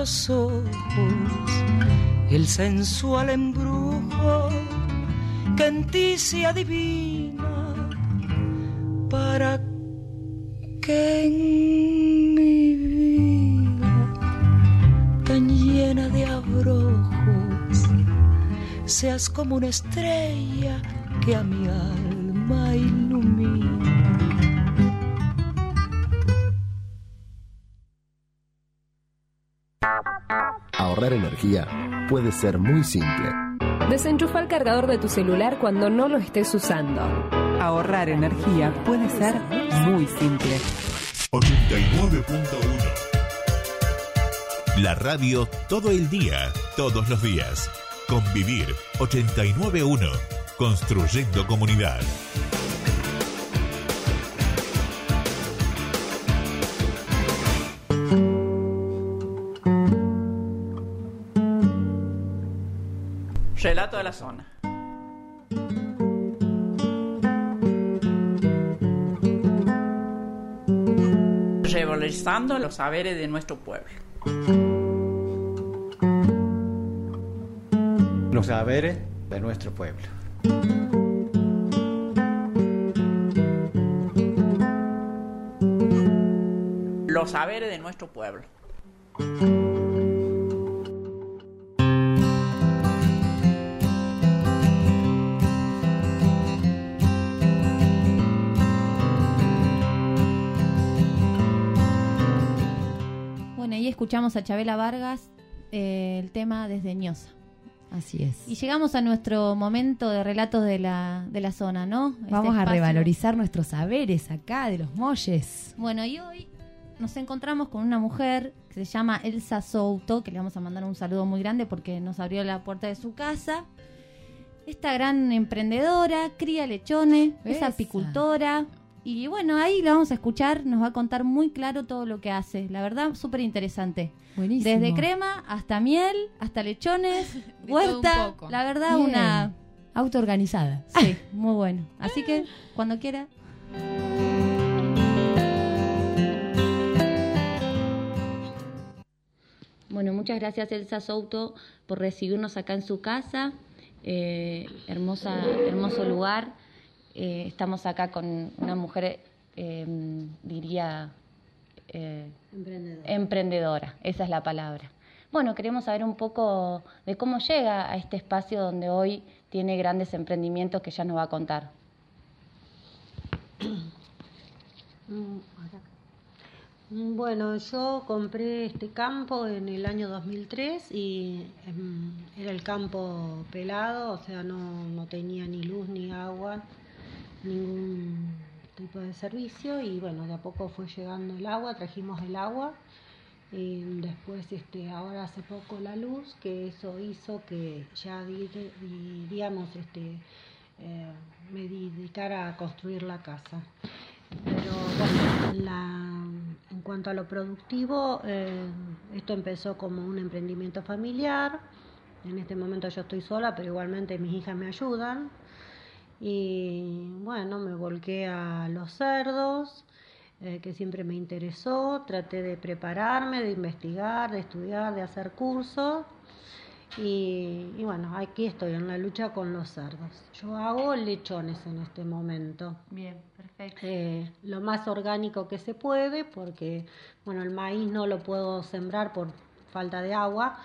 Bellos ojos, el sensual embrujo que en ti se adivina, para que en mi vida tan llena de abrojos seas como una estrella que a mi alma ilumina. Energía puede ser muy simple. Desenchufa el cargador de tu celular cuando no lo estés usando. Ahorrar energía puede ser muy simple. 89.1 La radio todo el día, todos los días. Convivir 891. Construyendo comunidad. La zona. Revalorizando los saberes de nuestro pueblo. Los saberes de nuestro pueblo. Los saberes de nuestro pueblo. Escuchamos a Chabela Vargas eh, el tema Desdeñosa. Así es. Y llegamos a nuestro momento de relatos de la, de la zona, ¿no? Este Vamos a revalorizar nuestros saberes acá de los molles. Bueno, y hoy nos encontramos con una mujer que se llama Elsa Souto, que le vamos a mandar un saludo muy grande porque nos abrió la puerta de su casa. Esta gran emprendedora, cría lechones, es apicultora. Y bueno, ahí la vamos a escuchar, nos va a contar muy claro todo lo que hace. La verdad, súper interesante. Buenísimo. Desde crema hasta miel, hasta lechones, *laughs* huerta. un poco. La verdad, Bien. una... Autoorganizada. Sí, *laughs* muy bueno. Así que, cuando quiera. Bueno, muchas gracias Elsa Souto por recibirnos acá en su casa. Eh, hermosa, hermoso lugar. Eh, estamos acá con una mujer, eh, diría, eh, emprendedora, esa es la palabra. Bueno, queremos saber un poco de cómo llega a este espacio donde hoy tiene grandes emprendimientos que ya nos va a contar. Mm, Bueno, yo compré este campo en el año 2003 y em, era el campo pelado, o sea, no, no tenía ni luz ni agua, ningún tipo de servicio y bueno, de a poco fue llegando el agua, trajimos el agua y después este, ahora hace poco la luz, que eso hizo que ya di- di- digamos, este, eh, me dedicara a construir la casa. Pero bueno, la- en cuanto a lo productivo, eh, esto empezó como un emprendimiento familiar. En este momento yo estoy sola, pero igualmente mis hijas me ayudan. Y bueno, me volqué a los cerdos, eh, que siempre me interesó. Traté de prepararme, de investigar, de estudiar, de hacer cursos. Y, y bueno, aquí estoy en la lucha con los cerdos. Yo hago lechones en este momento. Bien, perfecto. Eh, lo más orgánico que se puede, porque bueno, el maíz no lo puedo sembrar por falta de agua,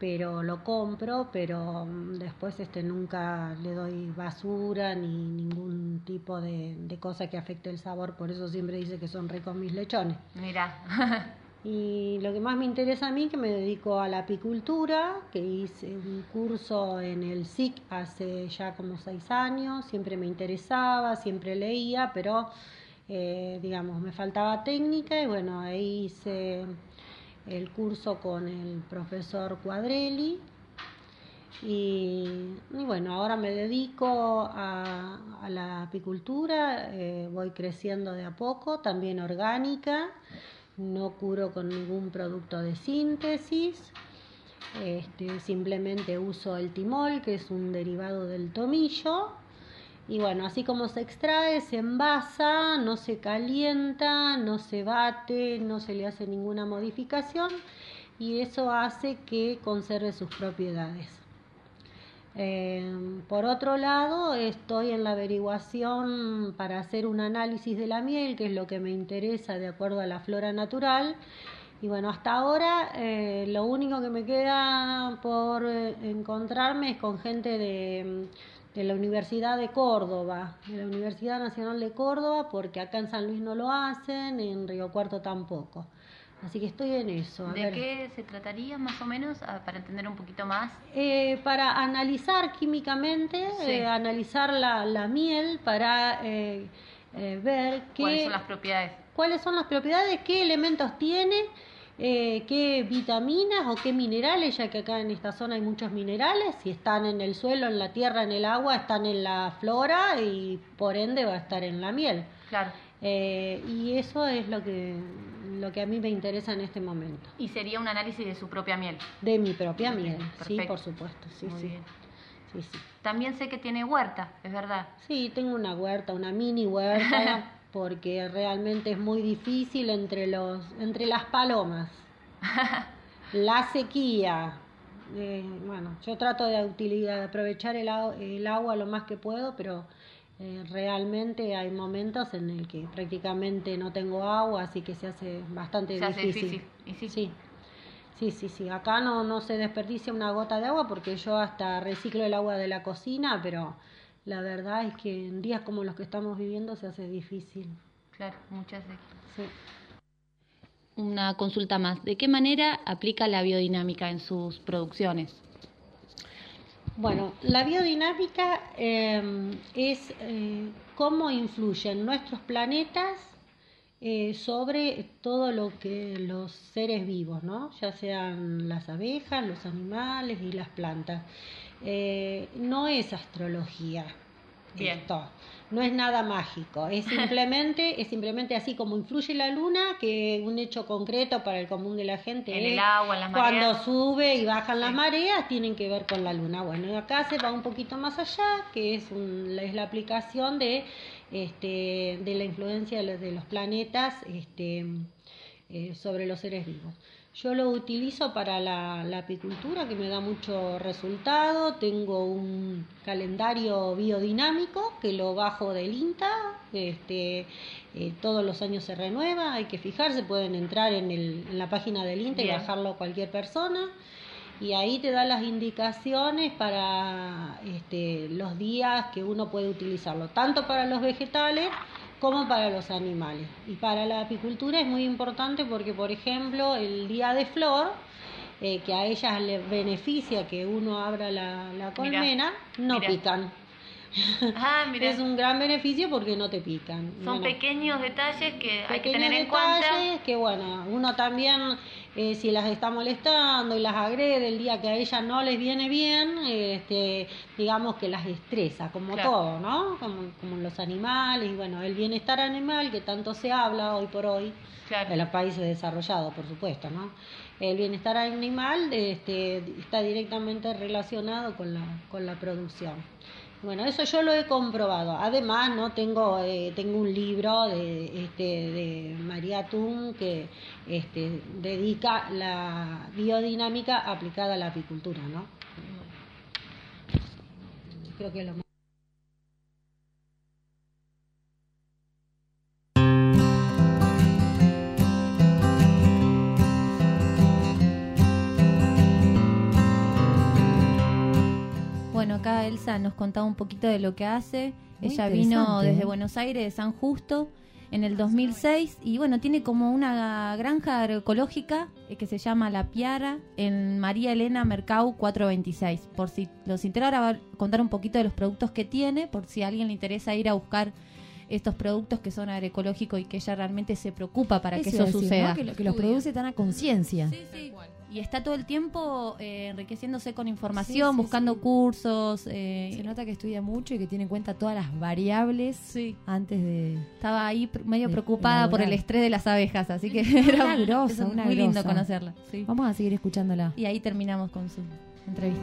pero lo compro, pero mm, después este nunca le doy basura ni ningún tipo de, de cosa que afecte el sabor, por eso siempre dice que son ricos mis lechones. Mira, *laughs* Y lo que más me interesa a mí, que me dedico a la apicultura, que hice un curso en el SIC hace ya como seis años, siempre me interesaba, siempre leía, pero eh, digamos, me faltaba técnica y bueno, ahí hice el curso con el profesor Cuadrelli. Y, bueno, ahora me dedico a, a la apicultura, eh, voy creciendo de a poco, también orgánica, no curo con ningún producto de síntesis, este, simplemente uso el timol, que es un derivado del tomillo, y bueno, así como se extrae, se envasa, no se calienta, no se bate, no se le hace ninguna modificación, y eso hace que conserve sus propiedades. Eh, por otro lado, estoy en la averiguación para hacer un análisis de la miel, que es lo que me interesa de acuerdo a la flora natural. Y bueno, hasta ahora eh, lo único que me queda por eh, encontrarme es con gente de, de la Universidad de Córdoba, de la Universidad Nacional de Córdoba, porque acá en San Luis no lo hacen, en Río Cuarto tampoco. Así que estoy en eso. a ¿de ver. qué se trataría más o menos para entender un poquito más? Eh, para analizar químicamente, Sí. eh, analizar la, la miel para eh, eh, ver qué, ¿Cuáles son las propiedades? cuáles son las propiedades, qué elementos tiene, eh, qué vitaminas o qué minerales, ya que acá en esta zona hay muchos minerales, si están en el suelo, en la tierra, en el agua, están en la flora y por ende va a estar en la miel. Claro. Eh, y eso es lo que, lo que a mí me interesa en este momento. Y sería un análisis de su propia miel. De mi propia miel, sí, por supuesto, sí, Muy sí. bien. sí, sí. También sé que tiene huerta, es verdad. Sí, tengo una huerta, una mini huerta, *laughs* porque realmente es muy difícil entre los, entre las palomas, *laughs* la sequía. eh, bueno, yo trato de utilizar, de aprovechar el, el agua lo más que puedo, pero eh, realmente hay momentos en el que prácticamente no tengo agua, así que se hace bastante Se hace difícil. difícil, y sí. sí. Sí, sí, sí. Acá no, no se desperdicia una gota de agua porque yo hasta reciclo el agua de la cocina, pero la verdad es que en días como los que estamos viviendo se hace difícil. Claro, muchas veces. Sí. Una consulta más. ¿De qué manera aplica la biodinámica en sus producciones? Bueno, la biodinámica eh, es eh, cómo influyen nuestros planetas eh, sobre todo lo que los seres vivos, ¿no? Ya sean las abejas, los animales y las plantas. Eh, no es astrología. Bien. Esto. No es nada mágico, es *laughs* simplemente, es simplemente así como influye la luna, que un hecho concreto para el común de la gente En es el agua, las cuando mareas. sube y bajan las mareas tienen que ver con la luna. Bueno, y acá se va un poquito más allá, que es, un- es la aplicación de, este, de la influencia de los, de los planetas este, eh, sobre los seres vivos. Yo lo utilizo para la, la apicultura, que me da mucho resultado. Tengo un calendario biodinámico que lo bajo del INTA. Este, eh, todos los años se renueva, hay que fijarse, pueden entrar en, el- en la página del INTA y bajarlo cualquier persona. y ahí te da las indicaciones para este, los días que uno puede utilizarlo, tanto para los vegetales como para los animales. Y para la apicultura es muy importante porque, por ejemplo, el día de flor, eh, que a ellas les beneficia que uno abra la, la colmena, no pican. Ah. Es un gran beneficio porque no te pican. Son Bueno, pequeños detalles que hay que tener en cuenta. detalles que bueno, uno también eh, si las está molestando y las agrede el día que a ella no les viene bien, este, digamos que las estresa, como Claro. todo, ¿no? Como, como los animales y bueno, el bienestar animal que tanto se habla hoy por hoy en los países desarrollados, por supuesto, ¿no? El bienestar animal este, está directamente relacionado con la, con la producción. Bueno, eso yo lo he comprobado. Además, no tengo eh, tengo un libro de este de María Tum que este dedica la biodinámica aplicada a la apicultura, ¿no? Creo que lo Bueno, acá Elsa nos contaba un poquito de lo que hace. Muy Ella vino desde ¿eh? Buenos Aires, de San Justo, en el 2006 y bueno, tiene como una granja agroecológica eh, que se llama La Piara en María Elena Mercau 426. Por si los interesa, ahora va a contar un poquito de los productos que tiene, por si a alguien le interesa ir a buscar estos productos que son agroecológicos y que ella realmente se preocupa para que Eso decir, suceda. ¿no? Que, lo- que los produce tan a conciencia. Y está todo el tiempo eh, enriqueciéndose con información, Sí, sí, buscando sí. cursos. eh, Se nota que estudia mucho y que tiene en cuenta todas las variables antes de... Estaba ahí pr- medio preocupada por el estrés de las abejas, así que Una *laughs* era grosa, eso es una muy lindo grosa. conocerla. sí. Vamos a seguir escuchándola. Y ahí terminamos con su entrevista.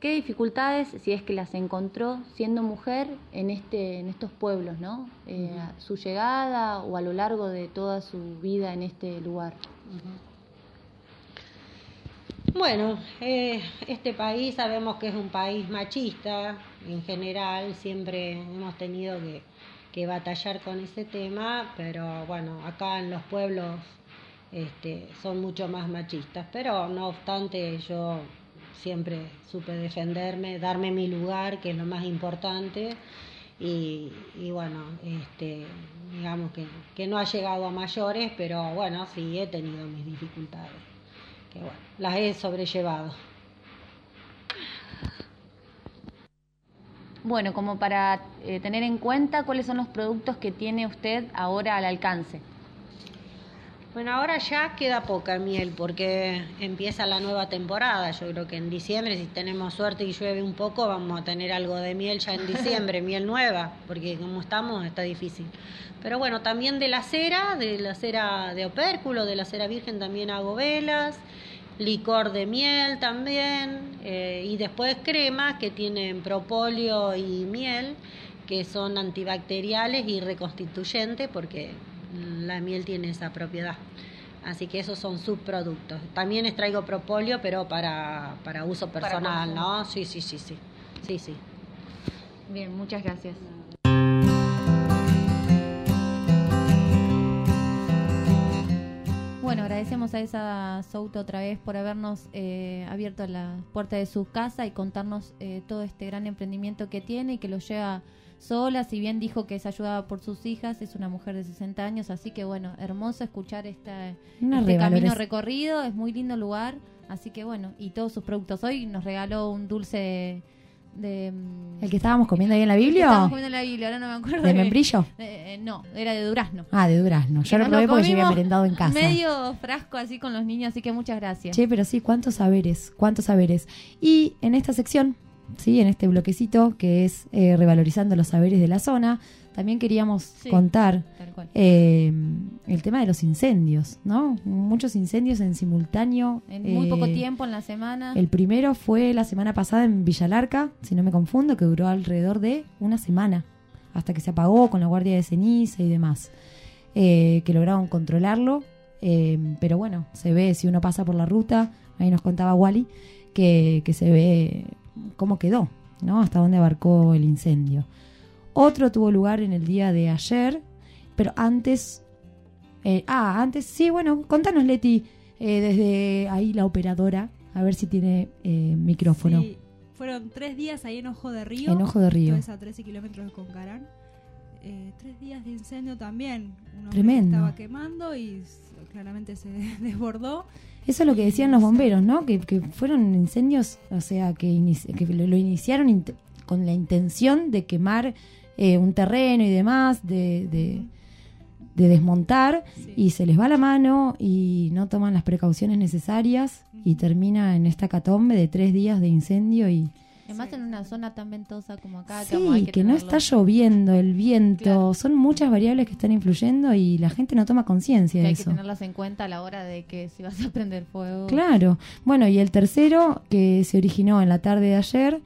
¿Qué dificultades, si es que las encontró siendo mujer en este, en estos pueblos, no? Eh, su llegada o a lo largo de toda su vida en este lugar. Bueno, eh, este país sabemos que es un país machista en general, siempre hemos tenido que, que batallar con ese tema, pero bueno, acá en los pueblos este, son mucho más machistas, pero no obstante yo siempre supe defenderme, darme mi lugar, que es lo más importante, y, y bueno, este, digamos que, que no ha llegado a mayores, pero bueno, sí he tenido mis dificultades que bueno, las he sobrellevado. Bueno, como para eh, tener en cuenta cuáles son los productos que tiene usted ahora al alcance. Bueno, ahora ya queda poca miel porque empieza la nueva temporada. Yo creo que en diciembre, si tenemos suerte y llueve un poco, vamos a tener algo de miel ya en *laughs* diciembre, miel nueva, porque como estamos está difícil. Pero bueno, también de la cera, de la cera de opérculo, de la cera virgen también hago velas, licor de miel también, eh, y después cremas que tienen propóleo y miel, que son antibacteriales y reconstituyentes, porque la miel tiene esa propiedad. Así que esos son subproductos. También extraigo propóleo, pero para, para uso personal. ¿no? Sí, sí, sí, sí. Sí, sí. Bien, muchas gracias. Bueno, agradecemos a esa Souto otra vez por habernos eh, abierto la puerta de su casa y contarnos eh, todo este gran emprendimiento que tiene y que lo lleva sola. Si bien dijo que es ayudada por sus hijas, es una mujer de 60 años, así que bueno, hermoso escuchar esta, Una este camino recorrido, es muy lindo lugar, así que bueno, y todos sus productos. Hoy nos regaló un dulce de... de, mm, ¿El que estábamos comiendo ahí en la Biblia? Estábamos comiendo en la Biblia, ahora no me acuerdo. ¿De membrillo? Eh, eh, no, era de durazno. Ah, de durazno. Yo lo probé porque yo había merendado en casa. Medio frasco así con los niños, así que muchas gracias. Che, pero sí, cuántos saberes, cuántos saberes. Y en esta sección, sí, en este bloquecito que es eh, revalorizando los saberes de la zona, también queríamos Sí, contar eh, el tema de los incendios, ¿no? Muchos incendios en simultáneo. En muy eh, poco tiempo en la semana. El primero fue la semana pasada en Villalarca, si no me confundo, que duró alrededor de una semana, hasta que se apagó con la guardia de ceniza y demás, eh, que lograron controlarlo. eh, pero bueno, se ve, si uno pasa por la ruta, ahí nos contaba Wally, que, que se ve cómo quedó, ¿no? Hasta dónde abarcó el incendio. Otro tuvo lugar en el día de ayer pero antes. eh, ah, antes, sí, bueno, contanos, Leti, eh, desde ahí la operadora, a ver si tiene eh, micrófono. Sí, fueron tres días ahí en Ojo de Río. En Ojo de Río. A 13 kilómetros de Concarán. Eh, tres días de incendio también. Un hombre que Tremendo. estaba quemando y claramente se *laughs* desbordó. Eso es lo que decían los bomberos, ¿no? Que, que fueron incendios, o sea, que, inici- que lo, lo iniciaron con la intención de quemar eh, un terreno y demás, de, de, de desmontar, y se les va la mano y no toman las precauciones necesarias y termina en esta catombe de tres días de incendio y... Además en una zona tan ventosa como acá, que como hay Sí, que, que no está lloviendo, el viento, son muchas variables que están influyendo y la gente no toma conciencia de hay que eso. tenerlas en cuenta a la hora de que si vas a prender fuego. Claro. Bueno, y el tercero que se originó en la tarde de ayer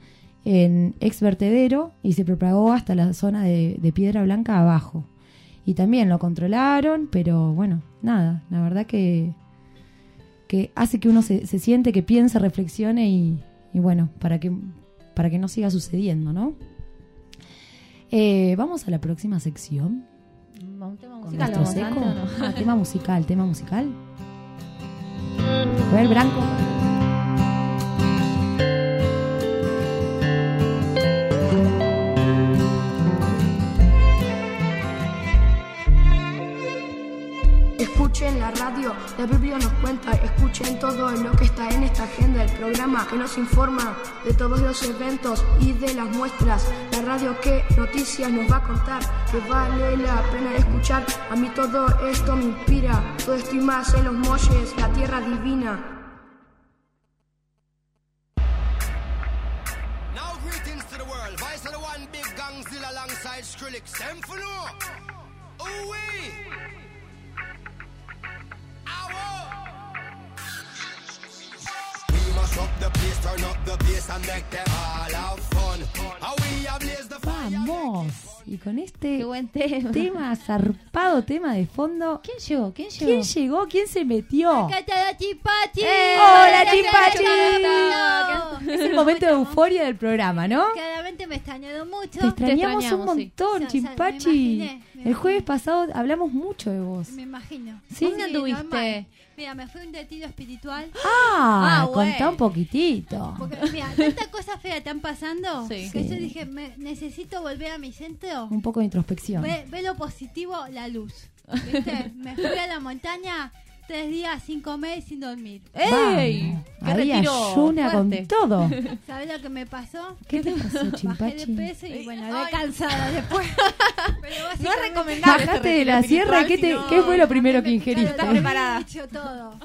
en ex vertedero y se propagó hasta la zona de, de Piedra Blanca abajo. Y también lo controlaron, pero bueno, nada, la verdad que, que hace que uno se, se siente, que piense, reflexione y, y bueno, para que, para que no siga sucediendo, ¿no? Eh, vamos a la próxima sección. Mm, Un tema musical. Ah, tema musical, tema musical. A ver, Branco. Escuchen la radio, la Biblia nos cuenta, escuchen todo lo que está en esta agenda, el programa que nos informa de todos los eventos y de las muestras, la radio que noticias nos va a contar, que vale la pena escuchar, a mí todo esto me inspira, todo esto y más en los molles, la tierra divina. Skrillex. Them for. Ooh wee. We must the turn up the and. Vamos. Y con este Qué buen tema. tema, zarpado tema de fondo. ¿Quién llegó? ¿Quién llegó? ¿Quién llegó? ¿Quién se metió? ¡Acá está la Chimpachi! ¡Eh! ¡Hola, Chimpachi! Chimpachi! Es el momento de euforia del programa, ¿no? Claramente me extrañaron mucho. Te extrañamos un extrañamos, sí. Ya, montón, me Chimpachi. imaginé, me El jueves pasado hablamos mucho de vos. Me imagino. ¿Sí? ¿Dónde anduviste? anduviste? Mira, me fui a un retiro espiritual. Ah, Ah, contá un poquitito. Porque, mira, tantas cosas feas están pasando Sí. que Sí. yo dije, me- necesito volver a mi centro. Un poco de introspección. Ve, ve lo positivo, la luz. ¿Viste? *laughs* me fui a la montaña tres días sin comer y sin dormir. ¡Ey! ¡Qué retiro ayuna con todo. ¿Sabes lo que me pasó? ¿Qué te pasó, Bajé de Chimpachi? peso y bueno, de cansada después. *laughs* Pero No es recomendable. Bajaste de la sierra, ¿qué, te, si no- ¿qué fue lo primero que Claro, ingeriste? estás preparada. Dicho todo.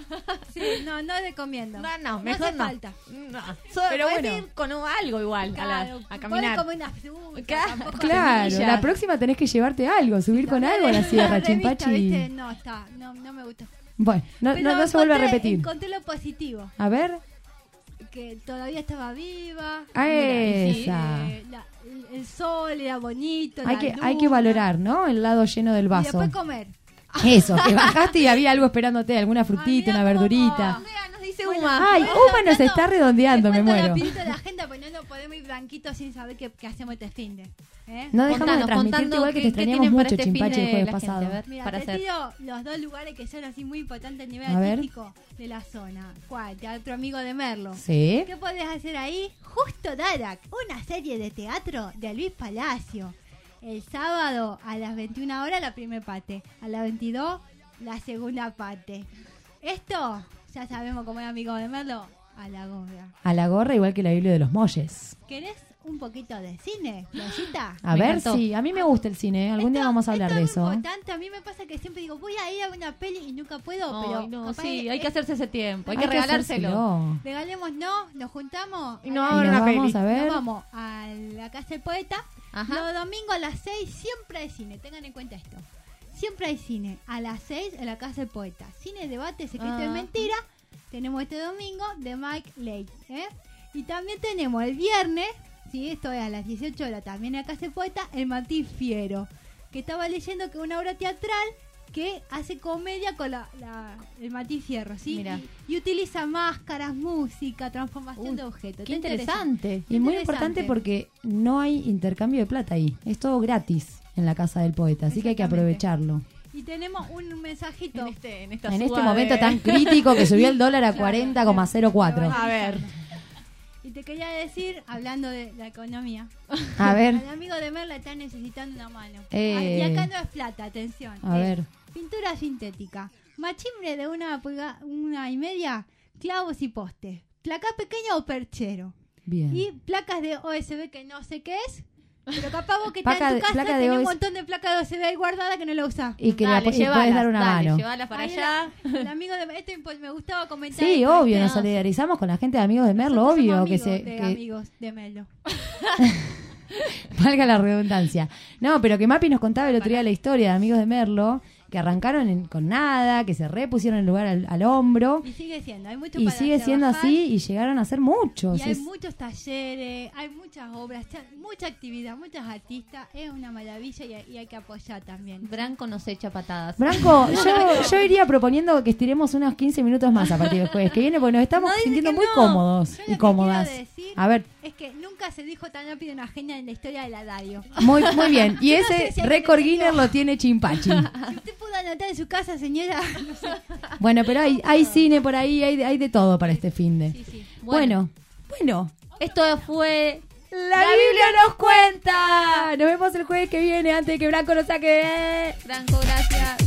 Sí, no, no recomiendo. No, no, No mejor hace no. falta. No, solo Pero bueno. ir con algo igual a, la- Claro, a caminar. como una fruta, Claro. Claro, la próxima tenés que llevarte algo, subir con algo a la sierra. Chimpachi. No, está, no, no me gustó. Bueno, no, Pero no, no se vuelve a repetir. Encontré lo positivo, A ver. que todavía estaba viva. Ah, Mira, y esa. eh, la- el- sol era bonito, Hay la que, hay que valorar, ¿no? El lado lleno del Y vaso. después comer. Eso, que bajaste y había algo esperándote, alguna *laughs* frutita, una verdurita. Mira, nos dice Bueno, Uma. Ay, Uma nos no, está redondeando, me muero. rapidito la agenda, porque no podemos ir blanquitos sin saber qué, qué hacemos este fin de. ¿eh? No dejamos de Contanos, transmitirte contando igual que te extrañamos mucho, este fin Chimpachi, el de jueves gente, pasado. a ver. Mira, para te hacer. tiro los dos lugares que son así muy importantes a nivel A ver. artístico de la zona. ¿Cuál? Teatro Amigo de Merlo. Sí. ¿Qué podés hacer ahí? Justo Darak, una serie de teatro de Luis Palacio. El sábado a las 21 horas la primera parte, a las 22 la segunda parte. Esto, ya sabemos cómo es Amigo de Merlo, a la gorra. A la gorra, igual que la Biblia de los Molles. ¿Querés un poquito de cine, Florcita? A ver, sí, a mí me gusta el cine. Algún día vamos a hablar de eso. importante. A mí me pasa que siempre digo, voy a ir a una peli y nunca puedo, Ay, pero no, sí, es- hay que hacerse ese tiempo, hay, Hay que regalárselo. Regalemos, no, nos juntamos. Y no a nos una peli. vamos a ver. Nos vamos a la casa del poeta. Ajá. Los domingos a las 6 siempre hay cine, tengan en cuenta esto. Siempre hay cine a las 6 en la casa del poeta. Cine, debate, secreto y Ah. mentira. Tenemos este domingo de Mike Lake. ¿eh? Y también tenemos el viernes, sí, esto es a las 18 horas también en la casa del poeta, el Martín Fiero. Que estaba leyendo que una obra teatral que hace comedia con la, la- el Martín Fierro, ¿sí? Mira. Y utiliza máscaras, música, transformación de objetos. Qué interesante. Y muy Interesante. importante porque no hay intercambio de plata ahí. Es todo gratis. En la casa del poeta, así que hay que aprovecharlo. Y tenemos un mensajito. En este, en En este momento tan *laughs* crítico que subió el dólar a 40,04. A ver. Y te quería decir, hablando de la economía. A ver. Al amigo de Merla está necesitando una mano. Eh. Y acá no es plata, atención. A ver. Pintura sintética. Machimbre de una pulgada, una y media, clavos y postes. Placa pequeña o perchero. Bien. Y placas de OSB que no sé qué es. Pero capaz vos que Placa está en tu casa placa tenés un montón de placas de OSB ahí guardada que no la usás. Y que la po- y podés dar una mano. para Ahí allá. la- el amigo de esto impo- me gustaba comentar. Sí, esto, obvio, nos solidarizamos con la gente de Amigos de Merlo, Nosotros obvio somos que se de que- amigos de Melo. *laughs* valga la redundancia. No, pero que Mapi nos contaba el otro día la historia de Amigos de Merlo, que arrancaron en- con nada, que se repusieron el lugar al, al hombro Y sigue siendo, hay mucho y para sigue siendo así y llegaron a ser muchos. Y hay Es- muchos talleres, hay muchas obras, cha- mucha actividad, muchos artistas. Es una maravilla y, hay- y hay que apoyar también. Branco nos echa patadas. Branco, yo, yo iría proponiendo que estiremos unos 15 minutos más a partir del jueves que viene, porque nos estamos No, sintiendo muy no. cómodos Yo y cómodas. decir A ver, Es que nunca se dijo tan rápido una genia en la historia de la radio. muy, muy bien. Y no ese sé si alguien récord. Guinness lo tiene Chimpachi. Pudo anotar en su casa, señora, no *laughs* sé. Bueno, pero hay, hay cine por ahí, hay, hay de todo para este fin de. Bueno, bueno. Esto fue La Biblia nos cuenta. Nos vemos el jueves que viene antes de que Blanco nos saque. Branco, gracias.